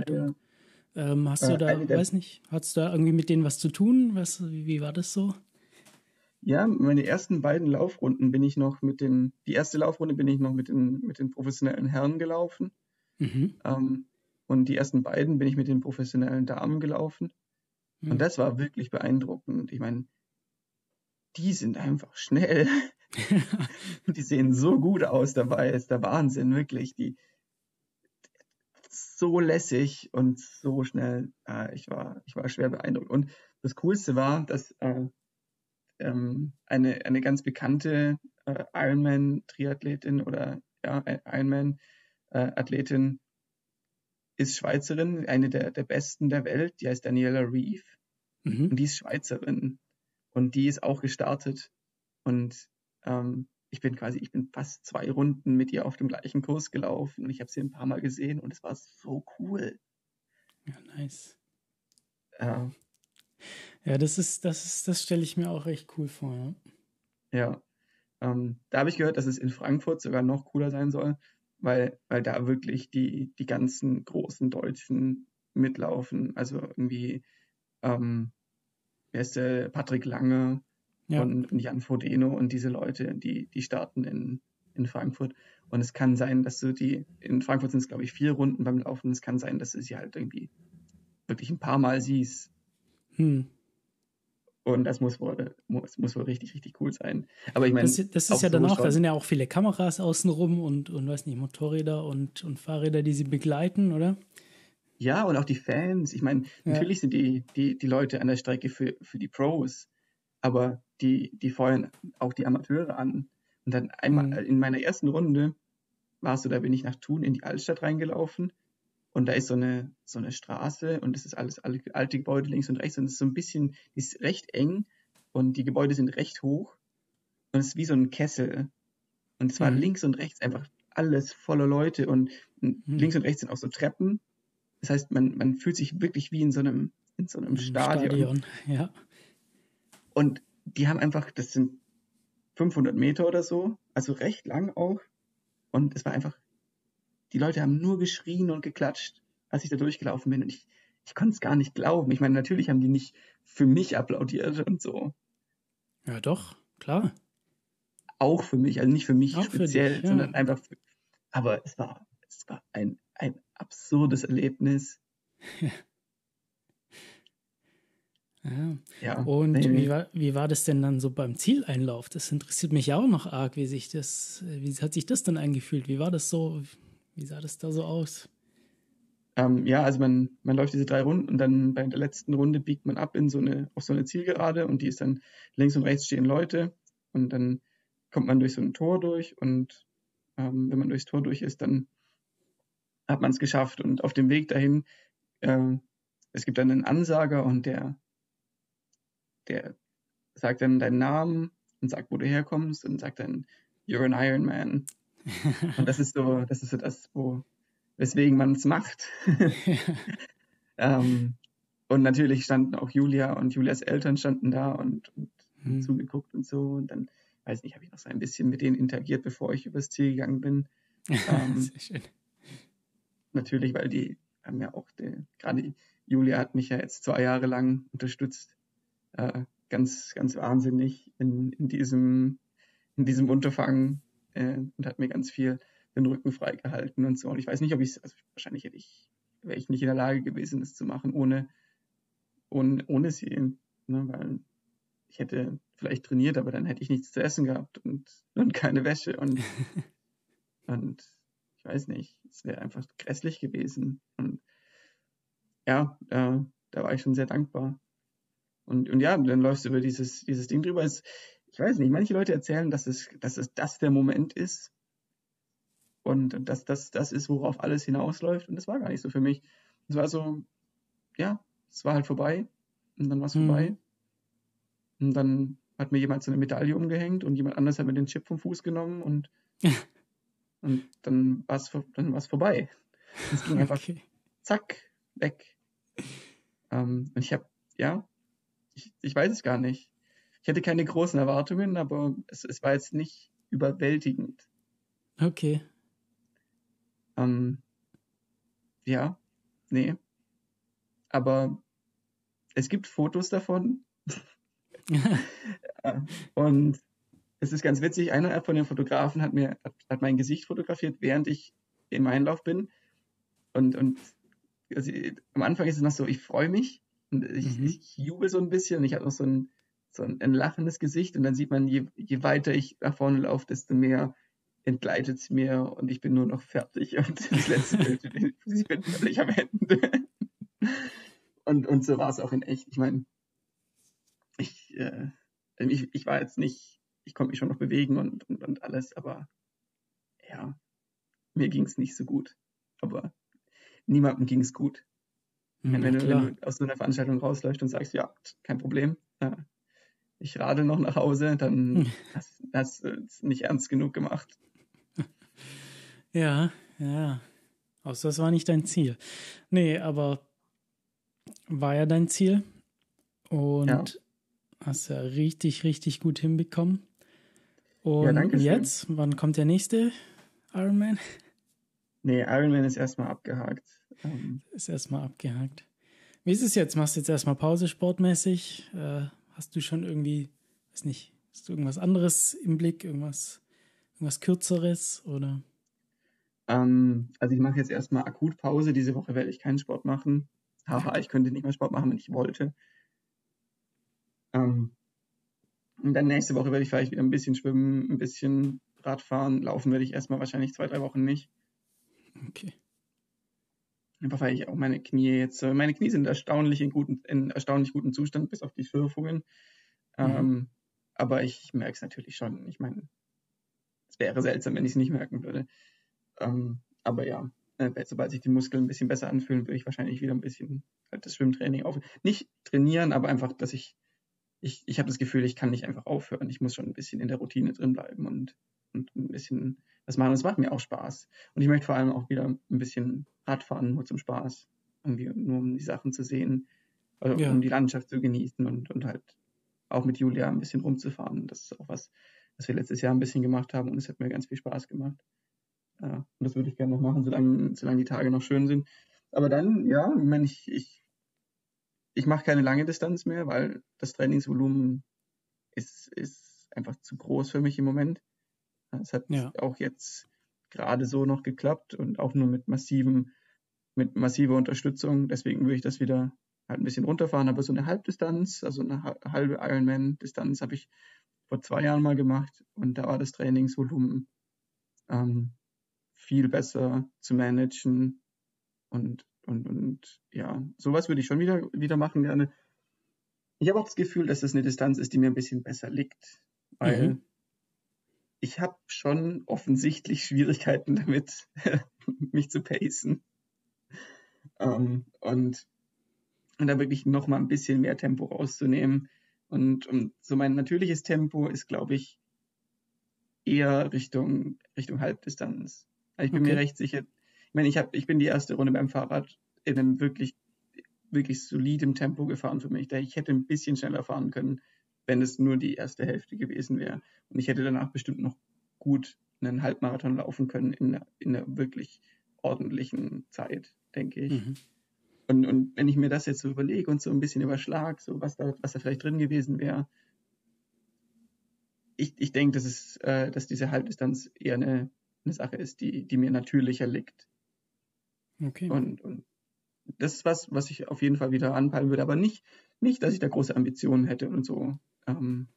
S2: Ja.
S1: Ähm, hast du
S2: Äh,
S1: da,
S2: der-
S1: weiß nicht, hast du da irgendwie mit denen was zu tun? Was, wie, wie war das so?
S2: Ja, meine ersten beiden Laufrunden bin ich noch mit den, die erste Laufrunde bin ich noch mit den, mit den professionellen Herren gelaufen.
S1: Mhm.
S2: Ähm, und die ersten beiden bin ich mit den professionellen Damen gelaufen.
S1: Mhm.
S2: Und das war wirklich beeindruckend. Ich meine, die sind einfach schnell. Die sehen so gut aus dabei. Ist der Wahnsinn, wirklich. Die so lässig und so schnell. Äh, ich, war, ich war schwer beeindruckt. Und das Coolste war, dass äh, ähm, eine, eine ganz bekannte äh, Ironman-Triathletin oder ja, Ironman-Athletin ist Schweizerin, eine der, der besten der Welt. Die heißt Daniela Reeve.
S1: Mhm.
S2: Und die ist Schweizerin. Und die ist auch gestartet. Und ähm, ich bin quasi, ich bin fast zwei Runden mit ihr auf dem gleichen Kurs gelaufen. Und ich habe sie ein paar Mal gesehen und es war so cool.
S1: Ja, nice.
S2: Äh,
S1: Ja, das ist, das ist, das stelle ich mir auch echt cool vor. Ja.
S2: ja. Ähm, da habe ich gehört, dass es in Frankfurt sogar noch cooler sein soll, weil, weil da wirklich die, die ganzen großen Deutschen mitlaufen. Also irgendwie, ähm, wer ist der? Patrick Lange,
S1: Ja.
S2: und, Jan Frodeno und diese Leute, die, die starten in, in Frankfurt. Und es kann sein, dass du die, in Frankfurt sind es, glaube ich, vier Runden beim Laufen. Es kann sein, dass du sie halt irgendwie wirklich ein paar Mal siehst.
S1: Hm.
S2: Und das muss wohl, muss, muss wohl richtig, richtig cool sein. Aber ich meine,
S1: Das, das ist ja
S2: so
S1: dann auch, da sind ja auch viele Kameras außenrum und, und weiß nicht, Motorräder und, und Fahrräder, die sie begleiten, oder?
S2: ja, und auch die Fans. Ich meine,
S1: Ja.
S2: natürlich sind die, die, die Leute an der Strecke für, für die Pros, aber die, die feuern auch die Amateure an. Und dann einmal
S1: Mhm.
S2: in meiner ersten Runde war es so, da bin ich nach Thun in die Altstadt reingelaufen und da ist so eine, so eine Straße und es ist alles alte, Gebäude links und rechts und es ist so ein bisschen, die ist recht eng und die Gebäude sind recht hoch und es ist wie so ein Kessel. Und es war
S1: Mhm.
S2: links und rechts einfach alles voller Leute und
S1: Mhm.
S2: links und rechts sind auch so Treppen. Das heißt, man, man fühlt sich wirklich wie in so einem, in so einem
S1: Im
S2: Stadion.
S1: Ja.
S2: Und die haben einfach, das sind 500 Meter oder so, also recht lang auch. Und es war einfach, die Leute haben nur geschrien und geklatscht, als ich da durchgelaufen bin. Und ich, ich konnte es gar nicht glauben. Ich meine, natürlich haben die nicht für mich applaudiert und so.
S1: Ja, doch, klar.
S2: Auch für mich, also nicht für mich
S1: Auch für
S2: speziell,
S1: dich, ja.
S2: sondern einfach für, aber es war, es war ein, ein absurdes Erlebnis.
S1: Ja.
S2: Ja.
S1: Und
S2: nee,
S1: wie, war, wie war das denn dann so beim Zieleinlauf? Das interessiert mich ja auch noch arg, wie sich das, wie hat sich das dann angefühlt? Wie war das so? Wie sah das da so aus?
S2: Ähm, ja, also man, man läuft diese drei Runden und dann bei der letzten Runde biegt man ab in so eine, auf so eine Zielgerade und die ist dann links und rechts stehen Leute und dann kommt man durch so ein Tor durch und ähm, wenn man durchs Tor durch ist, dann hat man es geschafft und auf dem Weg dahin, ähm, es gibt dann einen Ansager und der, der sagt dann deinen Namen und sagt, wo du herkommst und sagt dann, you're an Iron Man. Und das ist so, das ist so das, wo, weswegen man es macht. ähm, und natürlich standen auch Julia und Julias Eltern standen da und, und
S1: Hm.
S2: zugeguckt und so. Und dann, weiß nicht, habe ich noch so ein bisschen mit denen interagiert, bevor ich übers Ziel gegangen bin. Ähm,
S1: Sehr schön.
S2: Natürlich, weil die haben ja auch, die, gerade Julia hat mich ja jetzt zwei Jahre lang unterstützt. Äh, ganz, ganz wahnsinnig in, in, diesem, in diesem Unterfangen äh, und hat mir ganz viel den Rücken freigehalten und so. Und ich weiß nicht, ob ich es, also wahrscheinlich hätte ich, wäre ich nicht in der Lage gewesen, das zu machen, ohne, ohne, ohne sie. Ne? Weil ich hätte vielleicht trainiert, aber dann hätte ich nichts zu essen gehabt und, und keine Wäsche und, und ich weiß nicht, es wäre einfach grässlich gewesen. Und ja, da, da war ich schon sehr dankbar. Und, und ja, dann läufst du über dieses, dieses Ding drüber. Es, ich weiß nicht, manche Leute erzählen, dass es, dass es das der Moment ist. und dass das das ist, worauf alles hinausläuft. Und das war gar nicht so für mich. Es war so, ja, es war halt vorbei und dann war es mhm. vorbei. Und dann hat mir jemand so eine Medaille umgehängt und jemand anders hat mir den Chip vom Fuß genommen und, und dann war es dann vorbei. Es ging einfach okay. zack, weg. Ähm, und ich habe, ja, ich, ich weiß es gar nicht. Ich hatte keine großen Erwartungen, aber es, es war jetzt nicht überwältigend.
S1: Okay.
S2: Ähm, ja, nee. Aber es gibt Fotos davon. und es ist ganz witzig, einer von den Fotografen hat mir hat, hat, mein Gesicht fotografiert, während ich im Einlauf bin. Und, und also, am Anfang ist es noch so, ich freue mich und ich, mhm. ich jubel so ein bisschen und ich habe noch so ein, so ein, ein, lachendes Gesicht und dann sieht man, je, je weiter ich nach vorne laufe, desto mehr entgleitet es mir und ich bin nur noch fertig und das letzte Bild, ich bin völlig am Ende. Und, und so war es auch in echt. Ich meine, ich, äh, ich, ich war jetzt nicht, ich konnte mich schon noch bewegen und, und, und alles, aber ja, mir ging es nicht so gut. Aber niemandem ging es gut. Mhm, wenn, du, wenn, du, aus so einer Veranstaltung rausläufst und sagst, ja, kein Problem, äh, ich radel noch nach Hause, dann hast du ist nicht ernst genug gemacht.
S1: Ja, ja. Außer es war nicht dein Ziel. Nee, aber war ja dein Ziel. Und ja. hast ja richtig, richtig gut hinbekommen. Und ja, jetzt, wann kommt der nächste Ironman?
S2: Nee, Ironman ist erstmal abgehakt.
S1: Ähm, ist erstmal abgehakt. Wie ist es jetzt? Machst du jetzt erstmal Pause sportmäßig? Äh, hast du schon irgendwie, weiß nicht, hast du irgendwas anderes im Blick? Irgendwas, irgendwas kürzeres oder?
S2: Ähm, also ich mache jetzt erstmal akut Pause. Diese Woche werde ich keinen Sport machen. Haha, ich könnte nicht mehr Sport machen, wenn ich wollte. Ähm, und dann nächste Woche werde ich vielleicht wieder ein bisschen schwimmen, ein bisschen Radfahren. Laufen werde ich erstmal wahrscheinlich zwei, drei Wochen nicht.
S1: Okay.
S2: Einfach weil ich auch meine Knie jetzt, meine Knie sind erstaunlich in, guten, in erstaunlich gutem Zustand, bis auf die Schürfungen. Mhm. Ähm, aber ich merke es natürlich schon. Ich meine, es wäre seltsam, wenn ich es nicht merken würde. Ähm, aber ja, äh, sobald sich die Muskeln ein bisschen besser anfühlen, würde ich wahrscheinlich wieder ein bisschen halt das Schwimmtraining auf. Nicht trainieren, aber einfach, dass ich, ich, ich habe das Gefühl, ich kann nicht einfach aufhören. Ich muss schon ein bisschen in der Routine drin bleiben und, und ein bisschen was machen. Und es macht mir auch Spaß. Und ich möchte vor allem auch wieder ein bisschen Radfahren, nur zum Spaß. Irgendwie nur um die Sachen zu sehen, also ja. um die Landschaft zu genießen und, und halt auch mit Julia ein bisschen rumzufahren. Das ist auch was, was wir letztes Jahr ein bisschen gemacht haben und es hat mir ganz viel Spaß gemacht. Ja, und das würde ich gerne noch machen, solange, solange die Tage noch schön sind. Aber dann, ja, ich meine, ich, ich, ich mache keine lange Distanz mehr, weil das Trainingsvolumen ist, ist einfach zu groß für mich im Moment. Es hat ja. auch jetzt gerade so noch geklappt und auch nur mit massivem, mit massiver Unterstützung. Deswegen würde ich das wieder halt ein bisschen runterfahren. Aber so eine Halbdistanz, also eine halbe Ironman-Distanz habe ich vor zwei Jahren mal gemacht und da war das Trainingsvolumen ähm, viel besser zu managen. Und, und, und ja, sowas würde ich schon wieder, wieder machen gerne. Ich habe auch das Gefühl, dass das eine Distanz ist, die mir ein bisschen besser liegt. Weil mhm. Ich habe schon offensichtlich Schwierigkeiten damit, mich zu pacen. Ähm, und, und da wirklich noch mal ein bisschen mehr Tempo rauszunehmen. Und, und so mein natürliches Tempo ist, glaube ich, eher Richtung, Richtung Halbdistanz. Ich bin okay. mir recht sicher. Ich meine, ich, hab, ich bin die erste Runde beim Fahrrad in einem wirklich, wirklich solidem Tempo gefahren für mich. Ich hätte ein bisschen schneller fahren können, wenn es nur die erste Hälfte gewesen wäre. Und ich hätte danach bestimmt noch gut einen Halbmarathon laufen können in einer, in einer wirklich ordentlichen Zeit, denke ich. Mhm. Und, und wenn ich mir das jetzt so überlege und so ein bisschen überschlag, so was da, was da vielleicht drin gewesen wäre, ich, ich denke, dass, äh, dass diese Halbdistanz eher eine eine Sache ist, die, die mir natürlicher liegt.
S1: Okay.
S2: Und, und das ist was, was ich auf jeden Fall wieder anpeilen würde, aber nicht, nicht, dass ich da große Ambitionen hätte und so. Ähm,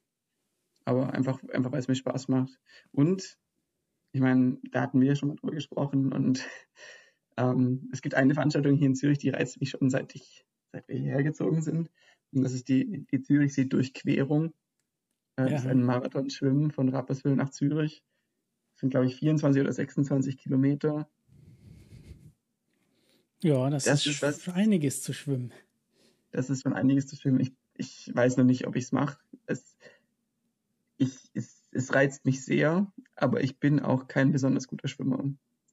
S2: aber einfach, einfach weil es mir Spaß macht. Und ich meine, da hatten wir ja schon mal drüber gesprochen und ähm, es gibt eine Veranstaltung hier in Zürich, die reizt mich schon seit ich, seit wir hierher gezogen sind. Und das ist die, die Zürichsee-Durchquerung. Äh, ja. Das ist ein Marathon-Schwimmen von Rapperswil nach Zürich sind, glaube ich, 24 oder 26 Kilometer.
S1: Ja, das, das ist, ist einiges zu schwimmen.
S2: Das ist schon einiges zu schwimmen. Ich, ich weiß noch nicht, ob ich es mache. Es, es, es reizt mich sehr, aber ich bin auch kein besonders guter Schwimmer.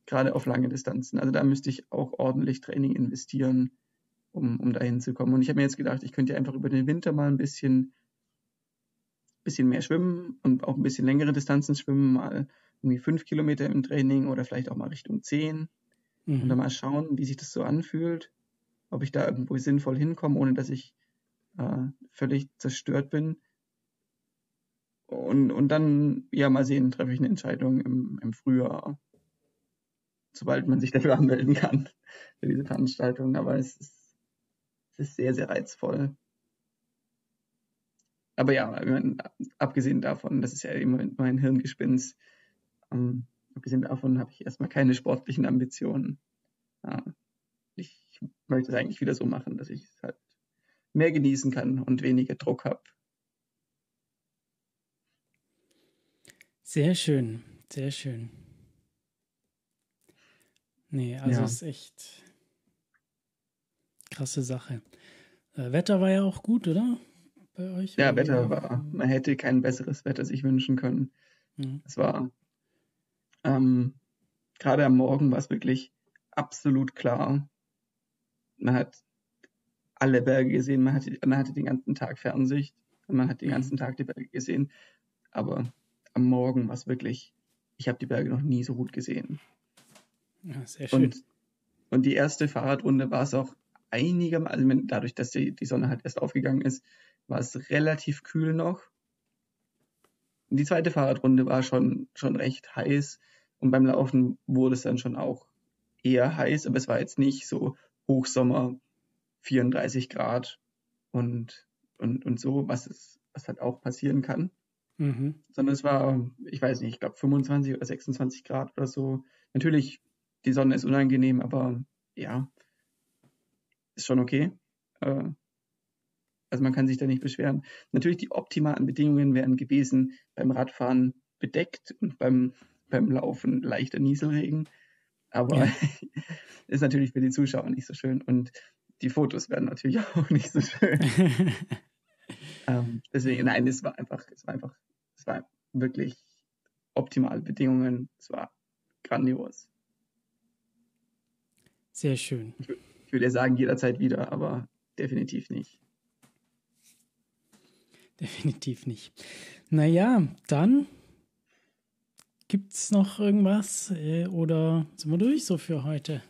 S2: Gerade auf lange Distanzen. Also da müsste ich auch ordentlich Training investieren, um, um dahin zu kommen. Und ich habe mir jetzt gedacht, ich könnte einfach über den Winter mal ein bisschen, bisschen mehr schwimmen und auch ein bisschen längere Distanzen schwimmen, mal irgendwie fünf Kilometer im Training oder vielleicht auch mal Richtung zehn. Mhm. Und dann mal schauen, wie sich das so anfühlt, ob ich da irgendwo sinnvoll hinkomme, ohne dass ich äh, völlig zerstört bin. Und, und dann, ja, mal sehen, treffe ich eine Entscheidung im, im Frühjahr, sobald man sich dafür anmelden kann, für diese Veranstaltung. Aber es ist, es ist sehr, sehr reizvoll. Aber ja, abgesehen davon, das ist ja immer mein Hirngespinst, ähm, abgesehen davon habe ich erstmal keine sportlichen Ambitionen. Ja, ich möchte es eigentlich wieder so machen, dass ich es halt mehr genießen kann und weniger Druck habe.
S1: Sehr schön, sehr schön. Nee, also ja. ist echt krasse Sache. Äh, Wetter war ja auch gut, oder?
S2: Bei euch? Ja, Wetter war, man hätte kein besseres Wetter sich wünschen können. Mhm. Es war, ähm, gerade am Morgen war es wirklich absolut klar. Man hat alle Berge gesehen, man hatte, man hatte den ganzen Tag Fernsicht, man hat den mhm. ganzen Tag die Berge gesehen. Aber am Morgen war es wirklich, ich habe die Berge noch nie so gut gesehen.
S1: Ja, sehr schön.
S2: Und, und die erste Fahrradrunde war es auch einigermaßen, also dadurch, dass die, die Sonne halt erst aufgegangen ist, war es relativ kühl noch. Und die zweite Fahrradrunde war schon, schon recht heiß und beim Laufen wurde es dann schon auch eher heiß, aber es war jetzt nicht so Hochsommer, 34 Grad und, und, und so, was, es, was halt auch passieren kann. Mhm. Sondern es war, ich weiß nicht, ich glaube 25 oder 26 Grad oder so. Natürlich, die Sonne ist unangenehm, aber ja, ist schon okay. Äh, also man kann sich da nicht beschweren. Natürlich, die optimalen Bedingungen wären gewesen, beim Radfahren bedeckt und beim, beim Laufen leichter Nieselregen. Aber ja. ist natürlich für die Zuschauer nicht so schön. Und die Fotos werden natürlich auch nicht so schön. ähm, deswegen, nein, es war einfach, es war einfach, es war wirklich optimale Bedingungen. Es war grandios.
S1: Sehr schön.
S2: Ich, ich würde sagen, jederzeit wieder, aber definitiv nicht.
S1: Definitiv nicht. Naja, dann gibt es noch irgendwas äh, oder sind wir durch so für heute?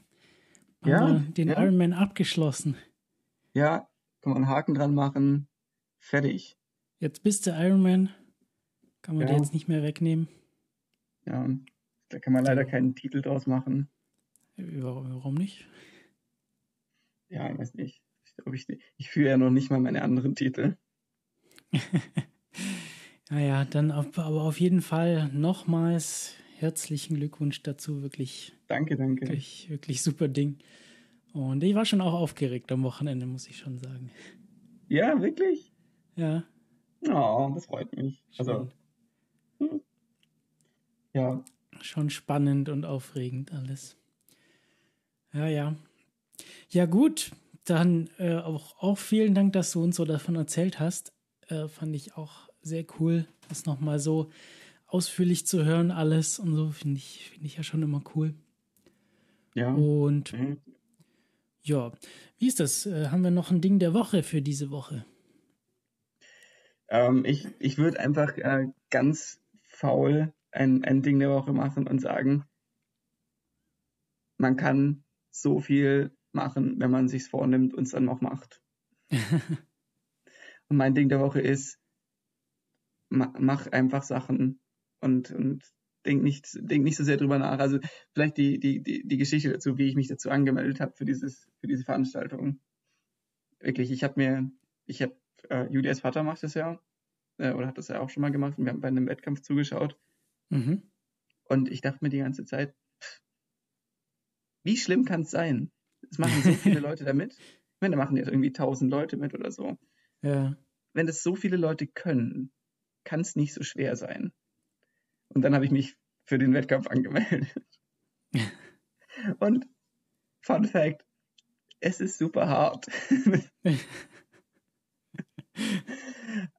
S1: Ja, den ja. Ironman abgeschlossen.
S2: Ja, kann man einen Haken dran machen. Fertig.
S1: Jetzt bist du Ironman. Kann man ja. dir jetzt nicht mehr wegnehmen.
S2: Ja, da kann man leider keinen Titel draus machen.
S1: Warum nicht?
S2: Ja, ich weiß nicht. Ich, ich, ich führe ja noch nicht mal meine anderen Titel.
S1: naja, dann auf, aber auf jeden Fall nochmals herzlichen Glückwunsch dazu. Wirklich.
S2: Danke, danke.
S1: Wirklich, wirklich super Ding. Und ich war schon auch aufgeregt am Wochenende, muss ich schon sagen.
S2: Ja, wirklich?
S1: Ja.
S2: Oh, das freut mich. Also, hm. ja.
S1: Schon spannend und aufregend alles. Ja, ja. Ja, gut. Dann äh, auch, auch vielen Dank, dass du uns so davon erzählt hast. Äh, fand ich auch sehr cool, das nochmal so ausführlich zu hören, alles und so, finde ich, finde ich ja schon immer cool.
S2: Ja.
S1: Und mhm. ja, wie ist das? Äh, haben wir noch ein Ding der Woche für diese Woche?
S2: Ähm, ich ich würde einfach äh, ganz faul ein, ein Ding der Woche machen und sagen, man kann so viel machen, wenn man sich vornimmt und es dann auch macht. Und mein Ding der Woche ist, mach einfach Sachen und, und denk nicht, denk nicht so sehr drüber nach. Also vielleicht die, die, die, die Geschichte dazu, wie ich mich dazu angemeldet habe für dieses, für diese Veranstaltung. Wirklich, ich habe mir, ich habe, äh, Julias Vater macht das ja, äh, oder hat das ja auch schon mal gemacht und wir haben bei einem Wettkampf zugeschaut. Mhm. Und ich dachte mir die ganze Zeit, pff, wie schlimm kann es sein? Es machen so viele Leute damit. Ich meine, da machen jetzt irgendwie tausend Leute mit oder so.
S1: Ja.
S2: Wenn das so viele Leute können, kann es nicht so schwer sein. Und dann habe ich mich für den Wettkampf angemeldet. Und Fun Fact, es ist super hart.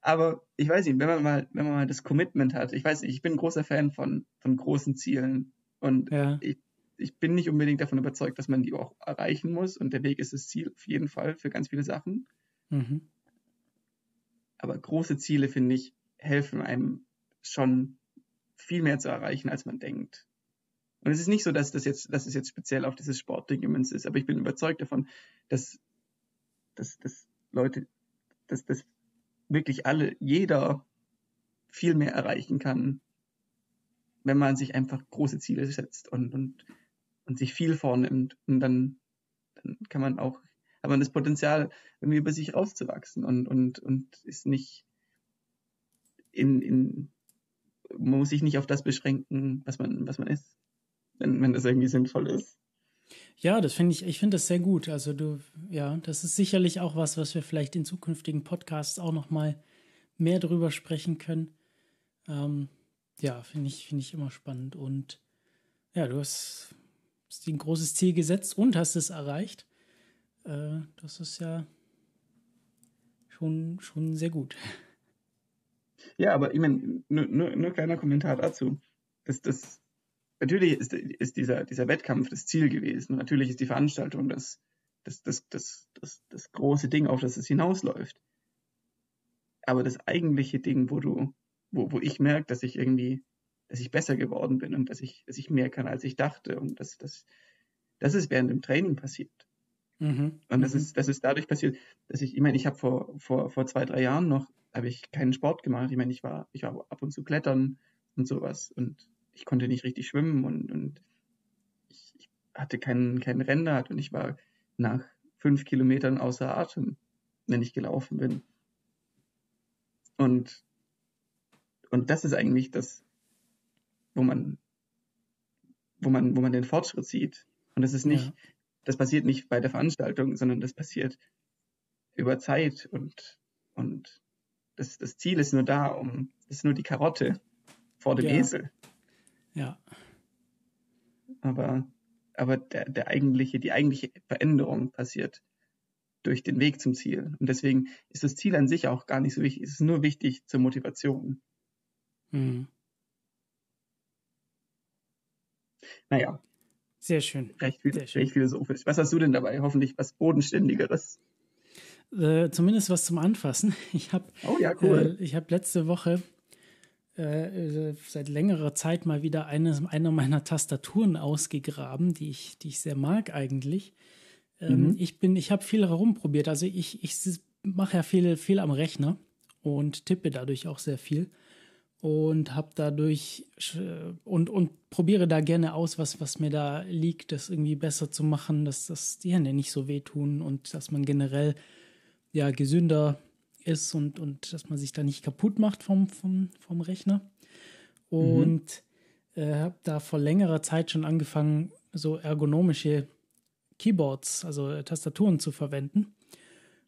S2: Aber ich weiß nicht, wenn man mal, wenn man mal das Commitment hat, ich weiß nicht, ich bin ein großer Fan von, von großen Zielen und ja. ich, ich bin nicht unbedingt davon überzeugt, dass man die auch erreichen muss und der Weg ist das Ziel auf jeden Fall für ganz viele Sachen. Mhm. Aber große Ziele, finde ich, helfen einem schon viel mehr zu erreichen, als man denkt. Und es ist nicht so, dass das jetzt, dass es jetzt speziell auf dieses Sportding gemünzt ist, aber ich bin überzeugt davon, dass, dass, dass Leute, dass, dass wirklich alle, jeder viel mehr erreichen kann, wenn man sich einfach große Ziele setzt und, und, und sich viel vornimmt. Und dann, dann kann man auch, hat man das Potenzial, irgendwie über sich rauszuwachsen und, und, und ist nicht in, in, man muss sich nicht auf das beschränken, was man, was man ist, wenn, wenn das irgendwie sinnvoll ist.
S1: Ja, das finde ich, ich finde das sehr gut. Also du, ja, das ist sicherlich auch was, was wir vielleicht in zukünftigen Podcasts auch noch mal mehr darüber sprechen können. Ähm, ja, finde ich, finde ich immer spannend. Und ja, du hast, hast ein großes Ziel gesetzt und hast es erreicht. Äh, das ist ja schon, schon sehr gut.
S2: Ja, aber ich meine, nur, nur, nur kleiner Kommentar dazu. Das, das, natürlich ist, ist dieser, dieser Wettkampf das Ziel gewesen. Natürlich ist die Veranstaltung das, das, das, das, das, das große Ding, auf das es hinausläuft. Aber das eigentliche Ding, wo du, wo, wo ich merke, dass ich irgendwie, dass ich besser geworden bin und dass ich, dass ich mehr kann, als ich dachte. Und das, das, das ist während dem Training passiert. Mhm. Und das mhm. ist, das ist dadurch passiert, dass ich, ich meine, ich habe vor, vor, vor zwei, drei Jahren noch, habe ich keinen Sport gemacht. Ich meine, ich war, ich war ab und zu klettern und sowas. Und ich konnte nicht richtig schwimmen und, und ich, ich hatte keinen kein Rennrad und ich war nach fünf Kilometern außer Atem, wenn ich gelaufen bin. Und, und das ist eigentlich das, wo man, wo man, wo man den Fortschritt sieht. Und das ist nicht, ja. das passiert nicht bei der Veranstaltung, sondern das passiert über Zeit und, und das, das Ziel ist nur da, um, das ist nur die Karotte vor dem ja. Esel.
S1: Ja.
S2: Aber, aber der, der eigentliche, die eigentliche Veränderung passiert durch den Weg zum Ziel. Und deswegen ist das Ziel an sich auch gar nicht so wichtig. Es ist nur wichtig zur Motivation. Mhm. Naja.
S1: Sehr schön.
S2: Recht, Sehr schön. recht philosophisch. Was hast du denn dabei? Hoffentlich was Bodenständigeres.
S1: Äh, zumindest was zum Anfassen. Ich habe
S2: oh, ja, cool.
S1: äh, hab letzte Woche äh, seit längerer Zeit mal wieder eine, eine meiner Tastaturen ausgegraben, die ich, die ich sehr mag eigentlich. Ähm, mhm. Ich bin, ich habe viel herumprobiert. Also ich, ich mache ja viel, viel am Rechner und tippe dadurch auch sehr viel und habe dadurch und, und probiere da gerne aus, was, was mir da liegt, das irgendwie besser zu machen, dass, dass die Hände nicht so wehtun und dass man generell ja gesünder ist und, und dass man sich da nicht kaputt macht vom, vom, vom Rechner. Und mhm. äh, habe da vor längerer Zeit schon angefangen, so ergonomische Keyboards, also Tastaturen zu verwenden.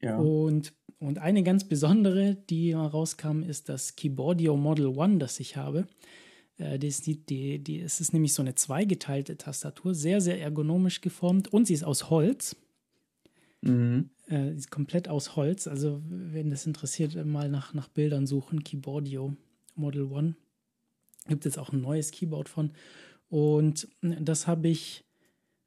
S1: Ja. Und, und eine ganz besondere, die rauskam, ist das Keyboardio Model One, das ich habe. Äh, die ist, die, die, die, es ist nämlich so eine zweigeteilte Tastatur, sehr, sehr ergonomisch geformt und sie ist aus Holz. Mhm. Äh, ist komplett aus Holz. Also, wenn das interessiert, mal nach, nach Bildern suchen. Keyboardio Model One. Gibt jetzt auch ein neues Keyboard von. Und das habe ich,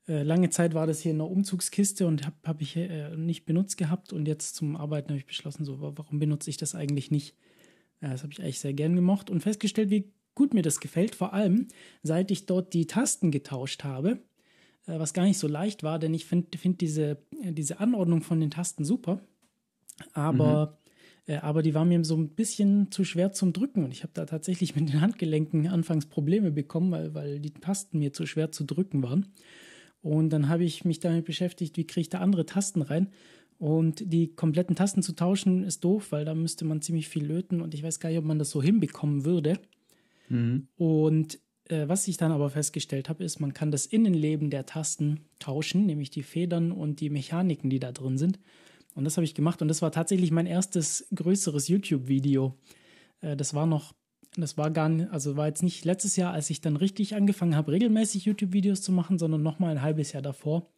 S1: äh, lange Zeit war das hier in einer Umzugskiste und habe hab ich äh, nicht benutzt gehabt. Und jetzt zum Arbeiten habe ich beschlossen, so, warum benutze ich das eigentlich nicht? Äh, das habe ich eigentlich sehr gern gemocht und festgestellt, wie gut mir das gefällt. Vor allem, seit ich dort die Tasten getauscht habe äh, was gar nicht so leicht war, denn ich finde find diese, äh, diese Anordnung von den Tasten super, aber, mhm. äh, aber die war mir so ein bisschen zu schwer zum Drücken und ich habe da tatsächlich mit den Handgelenken anfangs Probleme bekommen, weil, weil die Tasten mir zu schwer zu drücken waren. Und dann habe ich mich damit beschäftigt, wie kriege ich da andere Tasten rein. Und die kompletten Tasten zu tauschen ist doof, weil da müsste man ziemlich viel löten und ich weiß gar nicht, ob man das so hinbekommen würde. Mhm. Und äh, was ich dann aber festgestellt habe, ist, man kann das Innenleben der Tasten tauschen, nämlich die Federn und die Mechaniken, die da drin sind. Und das habe ich gemacht und das war tatsächlich mein erstes größeres YouTube-Video. Äh, das war noch das war gar nicht, also war jetzt nicht letztes Jahr, als ich dann richtig angefangen habe, regelmäßig YouTube-Videos zu machen, sondern nochmal ein halbes Jahr davor,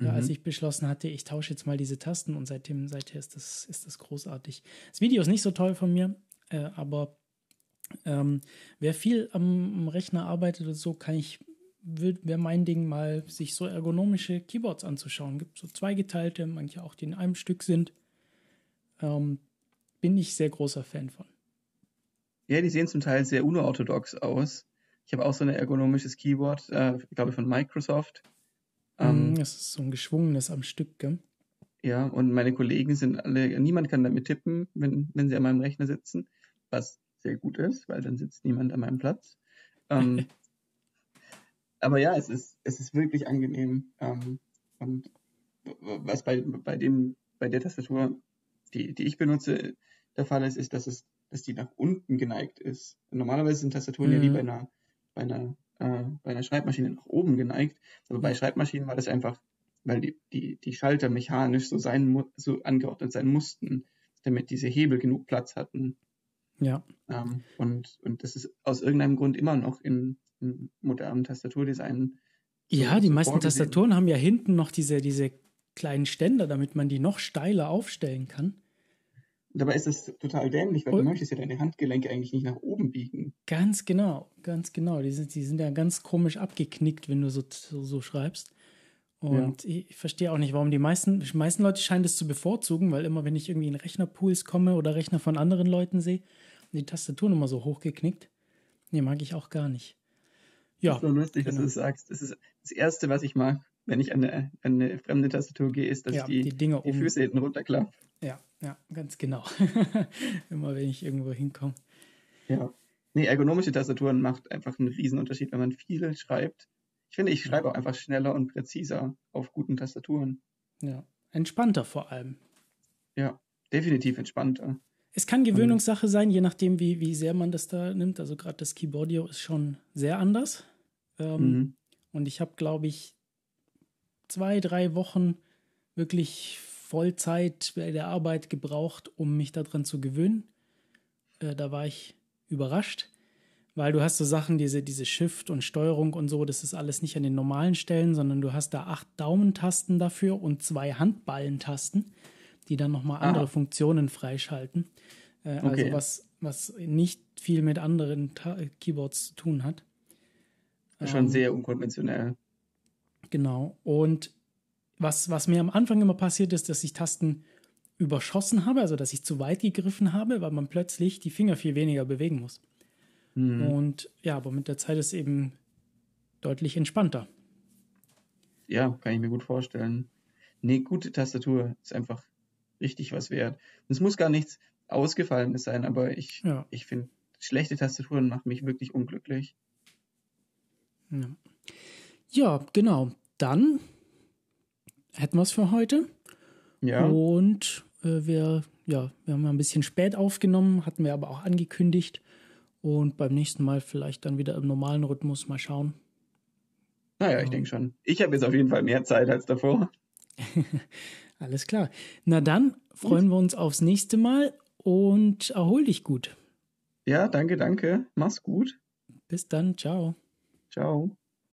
S1: äh, mhm. als ich beschlossen hatte, ich tausche jetzt mal diese Tasten und seitdem, seither ist das, ist das großartig. Das Video ist nicht so toll von mir, äh, aber ähm, wer viel am, Rechner arbeitet oder so, kann ich, wäre mein Ding mal, sich so ergonomische Keyboards anzuschauen. Gibt so zweigeteilte, manche auch, die in einem Stück sind. Ähm, bin ich sehr großer Fan von.
S2: Ja, die sehen zum Teil sehr unorthodox aus. Ich habe auch so ein ergonomisches Keyboard, äh, glaube ich, von Microsoft.
S1: Ähm, das ist so ein geschwungenes am Stück, gell?
S2: Ja, und meine Kollegen sind alle, niemand kann damit tippen, wenn, wenn sie an meinem Rechner sitzen, was sehr gut ist, weil dann sitzt niemand an meinem Platz. Ähm, aber ja, es ist, es ist wirklich angenehm. Ähm, und was bei, bei, dem, bei der Tastatur, die, die ich benutze, der Fall ist, ist, dass es dass die nach unten geneigt ist. Normalerweise sind Tastaturen mhm. ja wie bei einer, bei einer, äh, bei einer Schreibmaschine nach oben geneigt. Aber bei Schreibmaschinen war das einfach, weil die, die, die Schalter mechanisch so sein, so angeordnet sein mussten, damit diese Hebel genug Platz hatten.
S1: Ja.
S2: Ähm, und, und das ist aus irgendeinem Grund immer noch in, in modernen Tastaturdesign.
S1: So, ja, die so meisten vorgesehen. Tastaturen haben ja hinten noch diese, diese kleinen Ständer, damit man die noch steiler aufstellen kann.
S2: Dabei ist es total dämlich, weil und? du möchtest ja deine Handgelenke eigentlich nicht nach oben biegen.
S1: Ganz genau, ganz genau. Die sind, die sind ja ganz komisch abgeknickt, wenn du so, so, so schreibst. Und ja. ich, ich verstehe auch nicht, warum die meisten, die meisten Leute scheinen das zu bevorzugen, weil immer, wenn ich irgendwie in Rechnerpools komme oder Rechner von anderen Leuten sehe, die Tastatur immer so hochgeknickt. Nee, mag ich auch gar nicht.
S2: Ja. Das ist so lustig, genau. dass du das sagst. Das ist das Erste, was ich mag, wenn ich an eine, an eine fremde Tastatur gehe, ist, dass ja, ich die, die, die Füße hinten runterklappe.
S1: Ja, ja, ganz genau. Immer wenn ich irgendwo hinkomme.
S2: Ja. Nee, ergonomische Tastaturen macht einfach einen Riesenunterschied, wenn man viel schreibt. Ich finde, ich schreibe auch einfach schneller und präziser auf guten Tastaturen.
S1: Ja, entspannter vor allem.
S2: Ja, definitiv entspannter.
S1: Es kann Gewöhnungssache sein, je nachdem, wie, wie sehr man das da nimmt. Also gerade das Keyboardio ist schon sehr anders. Ähm, mhm. Und ich habe, glaube ich, zwei, drei Wochen wirklich Vollzeit bei der Arbeit gebraucht, um mich daran zu gewöhnen. Äh, da war ich überrascht, weil du hast so Sachen, diese, diese Shift und Steuerung und so, das ist alles nicht an den normalen Stellen, sondern du hast da acht Daumentasten dafür und zwei Handballentasten, die dann nochmal andere ah. Funktionen freischalten. Äh, also okay. Also was, was nicht viel mit anderen Ta Keyboards zu tun hat.
S2: Schon ähm, sehr unkonventionell.
S1: Genau. Und was, was mir am Anfang immer passiert ist, dass ich Tasten überschossen habe, also dass ich zu weit gegriffen habe, weil man plötzlich die Finger viel weniger bewegen muss. Mhm. Und ja, aber mit der Zeit ist eben deutlich entspannter.
S2: Ja, kann ich mir gut vorstellen. Nee, gute Tastatur ist einfach richtig was wert. Es muss gar nichts Ausgefallenes sein, aber ich, ja. ich finde, schlechte Tastaturen machen mich wirklich unglücklich.
S1: Ja, ja genau. Dann hätten wir es für heute. Ja. Und äh, wir, ja, wir haben ein bisschen spät aufgenommen, hatten wir aber auch angekündigt. Und beim nächsten Mal vielleicht dann wieder im normalen Rhythmus mal schauen.
S2: Naja, ich denke schon. Ich habe jetzt auf jeden Fall mehr Zeit als davor.
S1: Alles klar. Na dann freuen wir uns aufs nächste Mal und erhol dich gut.
S2: Ja, danke, danke. Mach's gut.
S1: Bis dann. Ciao.
S2: Ciao.